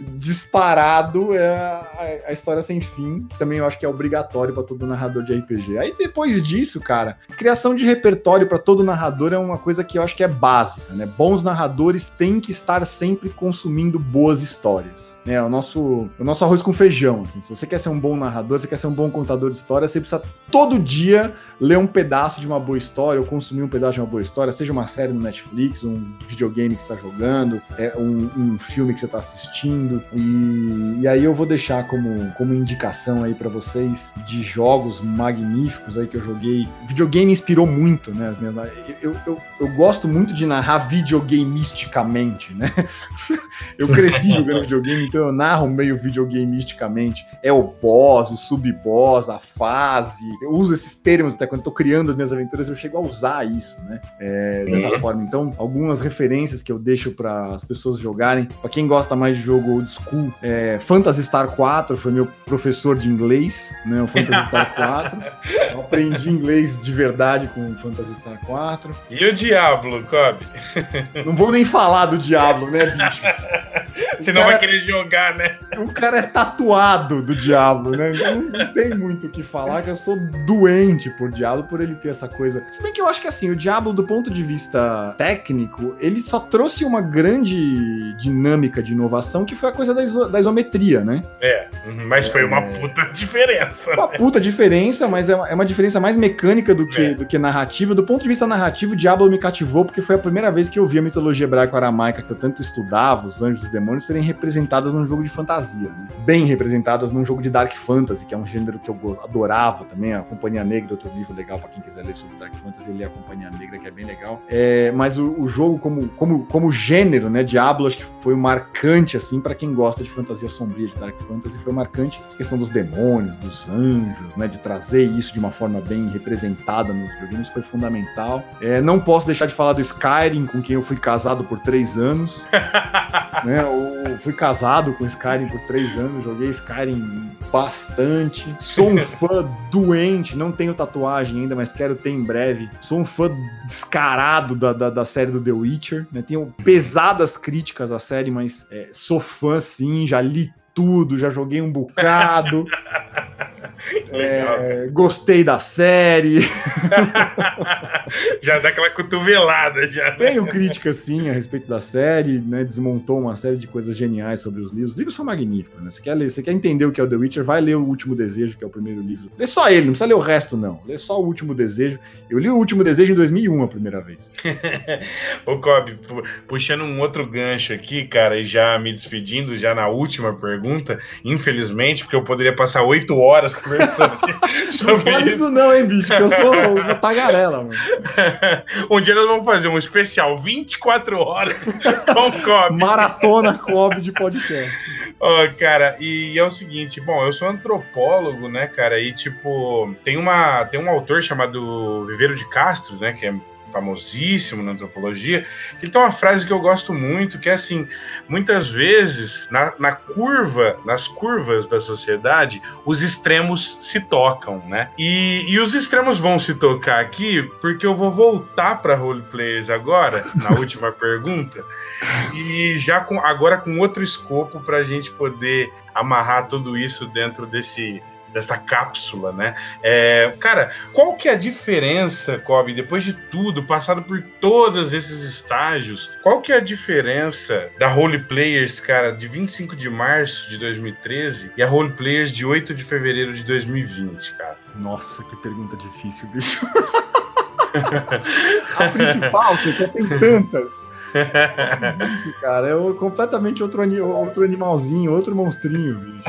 Disparado é a, a, história sem fim. Também eu acho que é obrigatório para todo narrador de RPG. Aí depois disso, cara, criação de repertório para todo narrador é uma coisa que eu acho que é básica, né? Bons narradores têm que estar sempre consumindo boas histórias. É o nosso, o nosso arroz com feijão. Assim. Se você quer ser um bom narrador, você quer ser um bom contador de história, você precisa todo dia ler um pedaço de uma boa história ou consumir um pedaço de uma boa história, seja uma série no Netflix, um videogame que você está jogando, é um, um, filme que você está assistindo. E, e, aí eu vou deixar como, como indicação aí para vocês de jogos magníficos aí que eu joguei. Videogame inspirou muito, né? As minhas, eu, eu, eu gosto muito de narrar videogamisticamente, né? eu cresci jogando videogame, então eu narro meio videogamisticamente. É o boss, o sub-boss, a fase. Eu uso esses termos até quando tô criando as minhas aventuras, eu chego a usar isso, né? É, dessa uhum. forma. Então, algumas referências que eu deixo para as pessoas jogarem. Para quem gosta mais de jogo old school, é, Phantasy Star 4 foi meu professor de inglês, né? O Phantasy Star 4. Eu aprendi inglês de verdade com o Phantasy Star 4. E o Diablo, Cobb? Não vou nem falar do Diablo, né, bicho? Você não vai querer jogar, né? O cara é tatuado do Diablo, né? Não, não tem muito o que falar, que eu sou doente por Diablo, por ele ter essa coisa. Se bem que eu acho que assim, o Diablo, do ponto de vista técnico, ele só trouxe uma grande dinâmica de inovação, que foi a coisa da, iso da isometria, né? É, uhum, mas foi uma é... puta diferença. Uma né? puta diferença, mas é uma, é uma diferença mais mecânica do que, é. do que narrativa. Do ponto de vista narrativo, o Diablo me cativou, porque foi a primeira vez que eu vi a mitologia hebraico-aramaica que eu tanto estudava, os anjos e os demônios, serem representadas num jogo de fantasia. Né? Bem representadas num jogo de Dark Fantasy, que é um gênero que eu adorava também. A Companhia Negra, outro livro legal para quem quiser ler sobre Dark Fantasy, ele é a Companhia Negra, que é bem legal. É, mas o, o, jogo, como, como, como gênero, né? Diablo, acho que foi marcante, assim, para quem gosta de fantasia sombria, de Dark Fantasy, foi marcante essa questão dos demônios, dos anjos, né? De trazer isso de uma forma bem representada nos videogames foi fundamental. É, não posso deixar de falar do Skyrim, com quem eu fui casado por três anos. né? Eu fui casado com Skyrim por três anos, joguei Skyrim bastante. Sou um fã doente, não tenho tatuagem ainda, mas quero ter em breve. Sou um fã descarado da, da, da série do The Witcher, né? Tenho pesadas críticas à série, mas é, sou fã sim, já li tudo, já joguei um bocado. É, gostei da série. já dá aquela cotovelada. Já, né? Tenho crítica, sim, a respeito da série, né? Desmontou uma série de coisas geniais sobre os livros. Os livros são magníficos, né? Você quer, ler, você quer entender o que é o The Witcher, vai ler O Último Desejo, que é o primeiro livro. Lê só ele, não precisa ler o resto, não. Lê só O Último Desejo. Eu li O Último Desejo em 2001 a primeira vez. Ô, Cobb, puxando um outro gancho aqui, cara, e já me despedindo, já na última pergunta, infelizmente, porque eu poderia passar oito horas conversando sobre não fala isso. não, hein, bicho, que eu sou uma tagarela, mano. um dia nós vamos fazer um especial 24 horas com Cobb. Maratona Cobb de podcast. Oh, cara, e é o seguinte, bom, eu sou antropólogo, né, cara, e tipo, tem uma tem um autor chamado Viveiro de Castro, né, que é famosíssimo na antropologia, ele tem uma frase que eu gosto muito, que é assim, muitas vezes, na, na curva, nas curvas da sociedade, os extremos se tocam, né? E, e os extremos vão se tocar aqui, porque eu vou voltar para roleplayers agora, na última pergunta, e já com, agora com outro escopo para a gente poder amarrar tudo isso dentro desse dessa cápsula, né? É, cara, qual que é a diferença, Kobe, depois de tudo, passado por todos esses estágios, qual que é a diferença da Role Players, cara, de 25 de março de 2013 e a Role Players de 8 de fevereiro de 2020, cara? Nossa, que pergunta difícil, bicho. a principal, você quer tem tantas. Cara, é completamente outro, outro animalzinho, outro monstrinho, bicho.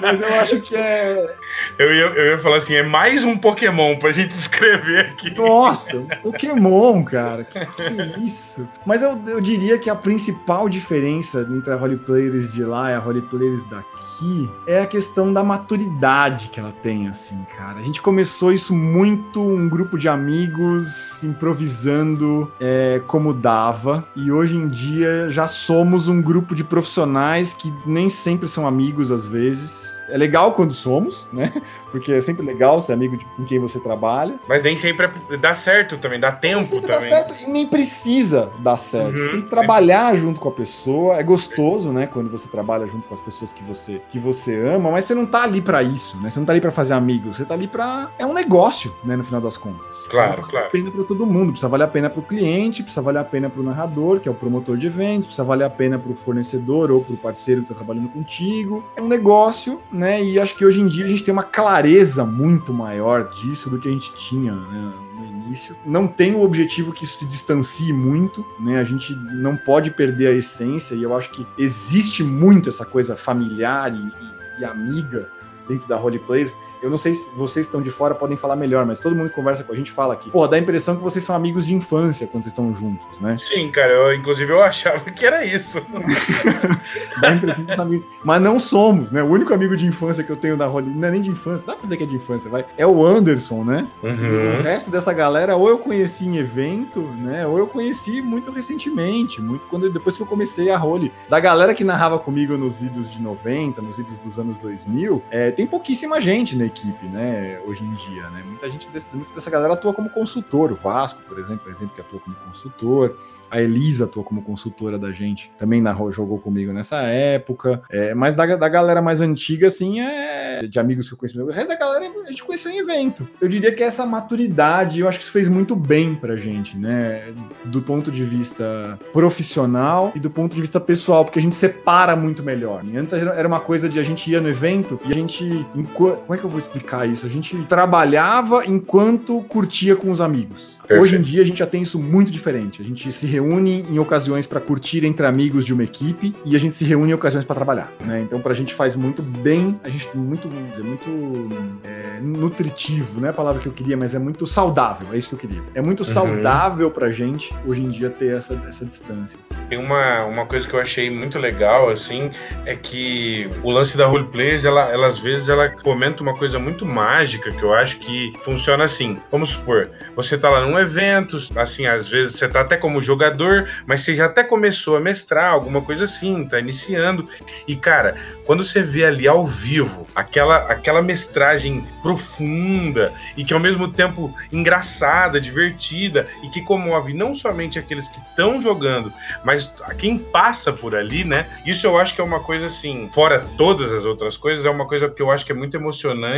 Mas eu acho que é. Eu ia, eu ia falar assim: é mais um Pokémon pra gente escrever aqui. Nossa, Pokémon, cara. Que, que isso? Mas eu, eu diria que a principal diferença entre a roleplayers de lá e a roleplayers daqui aqui é a questão da maturidade que ela tem, assim, cara. A gente começou isso muito, um grupo de amigos improvisando é, como dava, e hoje em dia já somos um grupo de profissionais que nem sempre são amigos às vezes é legal quando somos, né? Porque é sempre legal ser amigo de, com quem você trabalha. Mas nem sempre dá certo também, dá tempo nem sempre também. Dá certo e nem precisa dar certo. Uhum. Você tem que trabalhar junto com a pessoa. É gostoso, né? Quando você trabalha junto com as pessoas que você, que você ama, mas você não tá ali para isso, né? Você não tá ali para fazer amigos. Você tá ali para É um negócio, né? No final das contas. Claro, precisa claro. Pena para todo mundo. Precisa valer a pena para o cliente, precisa valer a pena para o narrador, que é o promotor de eventos, precisa valer a pena para o fornecedor ou para o parceiro que tá trabalhando contigo. É um negócio, né? E acho que hoje em dia a gente tem uma clareza muito maior disso do que a gente tinha né, no início. Não tem o objetivo que isso se distancie muito, né? A gente não pode perder a essência, e eu acho que existe muito essa coisa familiar e, e, e amiga dentro da Roleplayers. Eu não sei se vocês estão de fora, podem falar melhor, mas todo mundo que conversa com a gente fala aqui. Pô, dá a impressão que vocês são amigos de infância quando vocês estão juntos, né? Sim, cara, eu, inclusive eu achava que era isso. dá a impressão que amigos. Mas não somos, né? O único amigo de infância que eu tenho da Rolling, não é nem de infância, dá pra dizer que é de infância, vai. É o Anderson, né? Uhum. O resto dessa galera, ou eu conheci em evento, né? Ou eu conheci muito recentemente, muito quando depois que eu comecei a Role. Da galera que narrava comigo nos idos de 90, nos idos dos anos 2000, é, tem pouquíssima gente, né? Equipe, né, hoje em dia, né? Muita gente desse, dessa galera atua como consultor, o Vasco, por exemplo, é exemplo que atua como consultor, a Elisa atua como consultora da gente, também narrou, jogou comigo nessa época, é, mas da, da galera mais antiga, assim, é de amigos que eu conheço, o resto da galera a gente conheceu em evento. Eu diria que essa maturidade, eu acho que isso fez muito bem pra gente, né, do ponto de vista profissional e do ponto de vista pessoal, porque a gente separa muito melhor. Antes era uma coisa de a gente ia no evento e a gente, como é que eu vou explicar isso? A gente trabalhava enquanto curtia com os amigos. Perfeito. Hoje em dia a gente já tem isso muito diferente. A gente se reúne em ocasiões para curtir entre amigos de uma equipe e a gente se reúne em ocasiões para trabalhar, né? Então pra gente faz muito bem, a gente muito, dizer, muito é, nutritivo, não é a palavra que eu queria, mas é muito saudável, é isso que eu queria. É muito uhum. saudável pra gente hoje em dia ter essa, essa distância. Assim. Tem uma, uma coisa que eu achei muito legal, assim, é que o lance da roleplays, ela, ela às vezes ela comenta uma coisa muito mágica que eu acho que funciona assim. Vamos supor, você tá lá num evento, assim, às vezes você tá até como jogador, mas você já até começou a mestrar, alguma coisa assim, tá iniciando. E, cara, quando você vê ali ao vivo aquela, aquela mestragem profunda e que ao mesmo tempo engraçada, divertida e que comove não somente aqueles que estão jogando, mas a quem passa por ali, né? Isso eu acho que é uma coisa assim, fora todas as outras coisas, é uma coisa que eu acho que é muito emocionante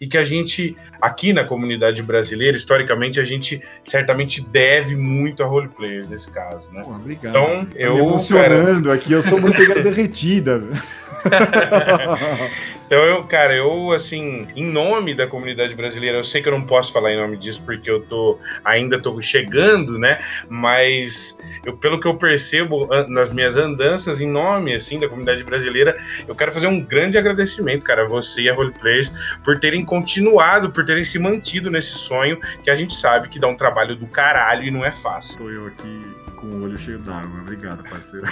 e que a gente, aqui na comunidade brasileira, historicamente, a gente certamente deve muito a roleplayers nesse caso, né? Pô, obrigado. Então, tá eu. Me emocionando cara... aqui, eu sou manteiga derretida. Então, eu, cara, eu, assim, em nome da comunidade brasileira, eu sei que eu não posso falar em nome disso porque eu tô ainda tô chegando, né? Mas eu, pelo que eu percebo nas minhas andanças, em nome, assim, da comunidade brasileira, eu quero fazer um grande agradecimento, cara, a você e a Roleplayers por terem continuado, por terem se mantido nesse sonho que a gente sabe que dá um trabalho do caralho e não é fácil. Eu aqui com o olho cheio d'água. Obrigado, parceiro.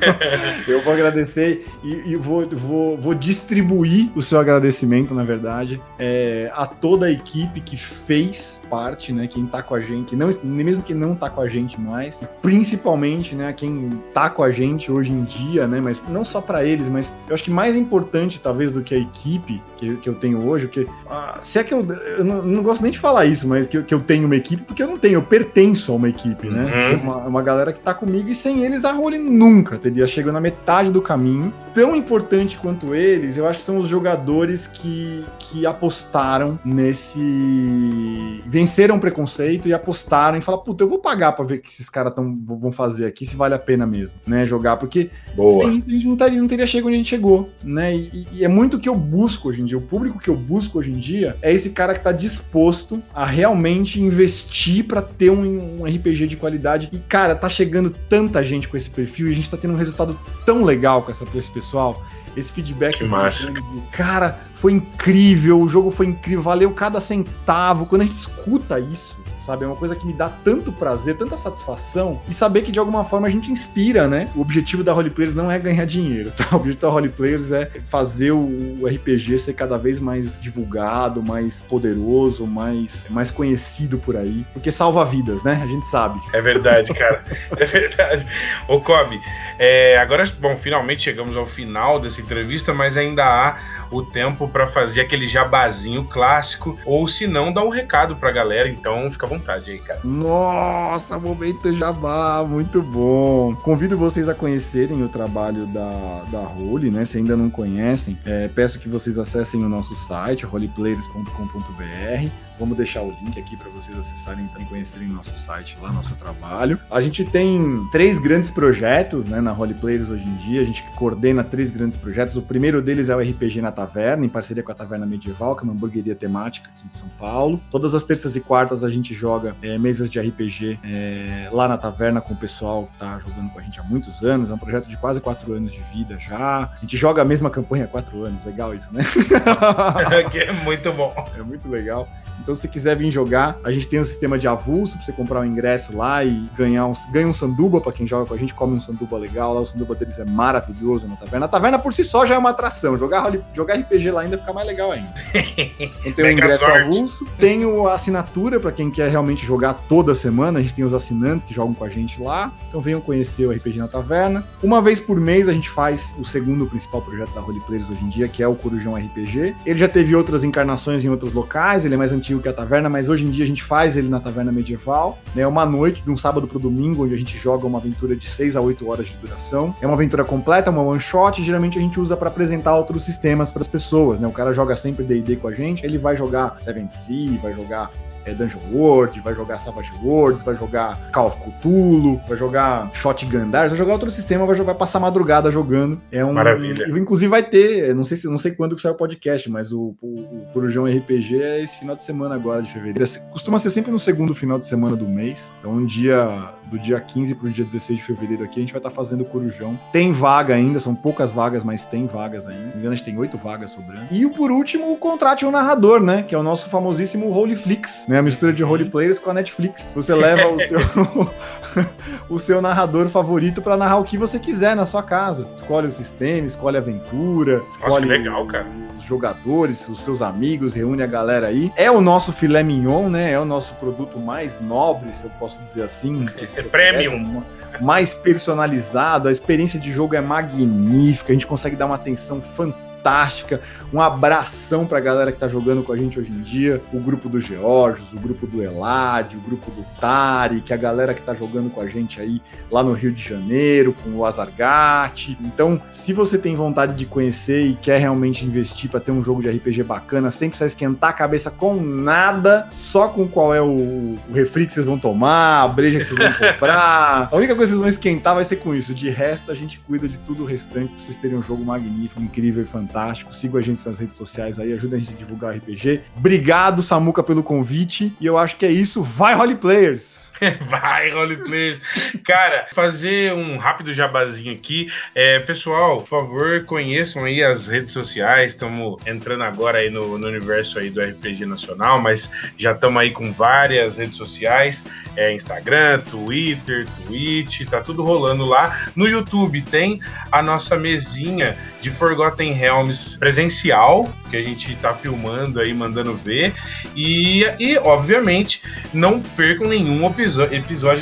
eu vou agradecer e, e vou, vou, vou, distribuir o seu agradecimento, na verdade, é, a toda a equipe que fez parte, né? Quem tá com a gente, não, mesmo que não tá com a gente mais, principalmente, né? Quem tá com a gente hoje em dia, né? Mas não só para eles, mas eu acho que mais importante, talvez, do que a equipe que, que eu tenho hoje, porque ah, se é que eu, eu não, não, gosto nem de falar isso, mas que, que eu tenho uma equipe, porque eu não tenho, eu pertenço a uma equipe, né? Uhum. Uma, uma galera que tá comigo e sem eles a Role nunca teria chegado na metade do caminho. Tão importante quanto eles, eu acho que são os jogadores que, que apostaram nesse. venceram o preconceito e apostaram e falaram, puta, eu vou pagar pra ver o que esses caras vão fazer aqui, se vale a pena mesmo, né? Jogar, porque Boa. sem a gente não teria, não teria chegado onde a gente chegou, né? E, e, é muito o que eu busco hoje em dia. O público que eu busco hoje em dia é esse cara que tá disposto a realmente investir para ter um, um RPG de qualidade. E, cara, cara, tá chegando tanta gente com esse perfil e a gente tá tendo um resultado tão legal com essa, esse pessoal. Esse feedback. Que massa. Cara, foi incrível, o jogo foi incrível, valeu cada centavo. Quando a gente escuta isso, sabe? É uma coisa que me dá tanto prazer, tanta satisfação e saber que de alguma forma a gente inspira, né? O objetivo da Roleplayers não é ganhar dinheiro, tá? O objetivo da Roleplayers é fazer o RPG ser cada vez mais divulgado, mais poderoso, mais, mais conhecido por aí, porque salva vidas, né? A gente sabe. É verdade, cara. é verdade. Ô, Kobe, é, agora, bom, finalmente chegamos ao final dessa entrevista, mas ainda há o tempo para fazer aquele jabazinho clássico, ou se não, dar um recado pra galera, então fica à vontade aí, cara. Nossa, momento jabá, muito bom. Convido vocês a conhecerem o trabalho da, da Role, né? Se ainda não conhecem, é, peço que vocês acessem o nosso site, roleplayers.com.br. Vamos deixar o link aqui para vocês acessarem e conhecerem nosso site lá, nosso trabalho. A gente tem três grandes projetos né, na Role Players hoje em dia. A gente coordena três grandes projetos. O primeiro deles é o RPG na Taverna, em parceria com a Taverna Medieval, que é uma hamburgueria temática aqui de São Paulo. Todas as terças e quartas a gente joga é, mesas de RPG é, lá na taverna com o pessoal que tá jogando com a gente há muitos anos. É um projeto de quase quatro anos de vida já. A gente joga a mesma campanha há quatro anos. Legal isso, né? é muito bom. É muito legal. Então, se quiser vir jogar, a gente tem um sistema de avulso para você comprar um ingresso lá e ganhar um, ganha um sanduba para quem joga com a gente, come um sanduba legal. Lá o sanduba deles é maravilhoso na taverna. A taverna por si só já é uma atração. Jogar, jogar RPG lá ainda fica mais legal ainda. Então, tem o ingresso avulso, tem a assinatura para quem quer realmente jogar toda semana. A gente tem os assinantes que jogam com a gente lá. Então venham conhecer o RPG na taverna. Uma vez por mês a gente faz o segundo principal projeto da Roleplayers hoje em dia, que é o Corujão RPG. Ele já teve outras encarnações em outros locais, ele é mais antigo que a taverna, mas hoje em dia a gente faz ele na taverna medieval. É né? uma noite, de um sábado pro domingo, onde a gente joga uma aventura de 6 a 8 horas de duração. É uma aventura completa, uma one shot, e geralmente a gente usa para apresentar outros sistemas para as pessoas. Né? O cara joga sempre DD com a gente, ele vai jogar Seven Sea, vai jogar é, Dungeon World, vai jogar Savage Worlds, vai jogar Call of Cthulhu, vai jogar Shotgun Dars, vai jogar outro sistema, vai, jogar, passar madrugada jogando. É um, Maravilha. inclusive vai ter, não sei se não sei quando que sai o podcast, mas o, o, o Corujão RPG é esse final de semana agora de fevereiro. Costuma ser sempre no segundo final de semana do mês. Então um dia do dia 15 para o dia 16 de fevereiro aqui, a gente vai estar tá fazendo o Corujão. Tem vaga ainda, são poucas vagas, mas tem vagas ainda. Me engano, a gente tem oito vagas sobrando. E por último, o contrato um narrador, né? Que é o nosso famosíssimo Roleflix, né? A mistura de roleplayers com a Netflix. Você leva o seu o seu narrador favorito para narrar o que você quiser na sua casa. Escolhe o sistema, escolhe a aventura, escolhe Nossa, legal, cara. os jogadores, os seus amigos, reúne a galera aí. É o nosso filé mignon, né? É o nosso produto mais nobre, se eu posso dizer assim. É premium. Mais personalizado, a experiência de jogo é magnífica, a gente consegue dar uma atenção fantástica fantástica. Um abração pra galera que tá jogando com a gente hoje em dia. O grupo do Georgios, o grupo do Elad, o grupo do Tari, que é a galera que tá jogando com a gente aí lá no Rio de Janeiro, com o Azargate. Então, se você tem vontade de conhecer e quer realmente investir para ter um jogo de RPG bacana, sem precisar esquentar a cabeça com nada, só com qual é o, o refri que vocês vão tomar, a breja que vocês vão comprar. A única coisa que vocês vão esquentar vai ser com isso. De resto, a gente cuida de tudo o restante pra vocês terem um jogo magnífico, incrível e fantástico fantástico. Siga a gente nas redes sociais aí, ajuda a gente a divulgar o RPG. Obrigado, Samuca, pelo convite. E eu acho que é isso. Vai, Roleplayers! Vai, roleplayers. Cara, fazer um rápido jabazinho aqui. É, pessoal, por favor, conheçam aí as redes sociais. Estamos entrando agora aí no, no, universo aí do RPG Nacional, mas já estamos aí com várias redes sociais. É, Instagram, Twitter, Twitch, tá tudo rolando lá. No YouTube tem a nossa mesinha de Forgotten Realms presencial, que a gente tá filmando aí, mandando ver. E, e obviamente, não percam nenhum episódio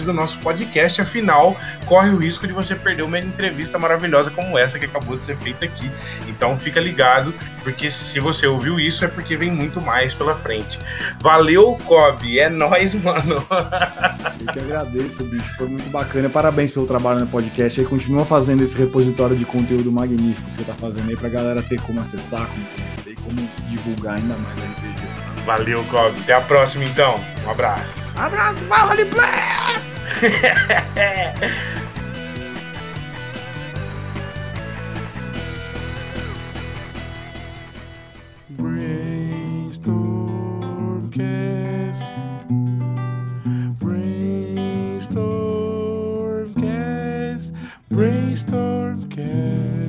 do nosso podcast, afinal, corre o risco de você perder uma entrevista maravilhosa como essa que acabou de ser feita aqui. Então fica ligado, porque se você ouviu isso é porque vem muito mais pela frente. Valeu, Kobe, é nóis, mano. Eu que agradeço, bicho, foi muito bacana. Parabéns pelo trabalho no podcast. Aí continua fazendo esse repositório de conteúdo magnífico que você tá fazendo aí pra galera ter como acessar, como conhecer e como divulgar ainda mais a RPG. Valeu, Cobb. Até a próxima, então. Um abraço. Um abraço, Barra Players! Brainstormcast. Brainstormcast. Brainstormcast.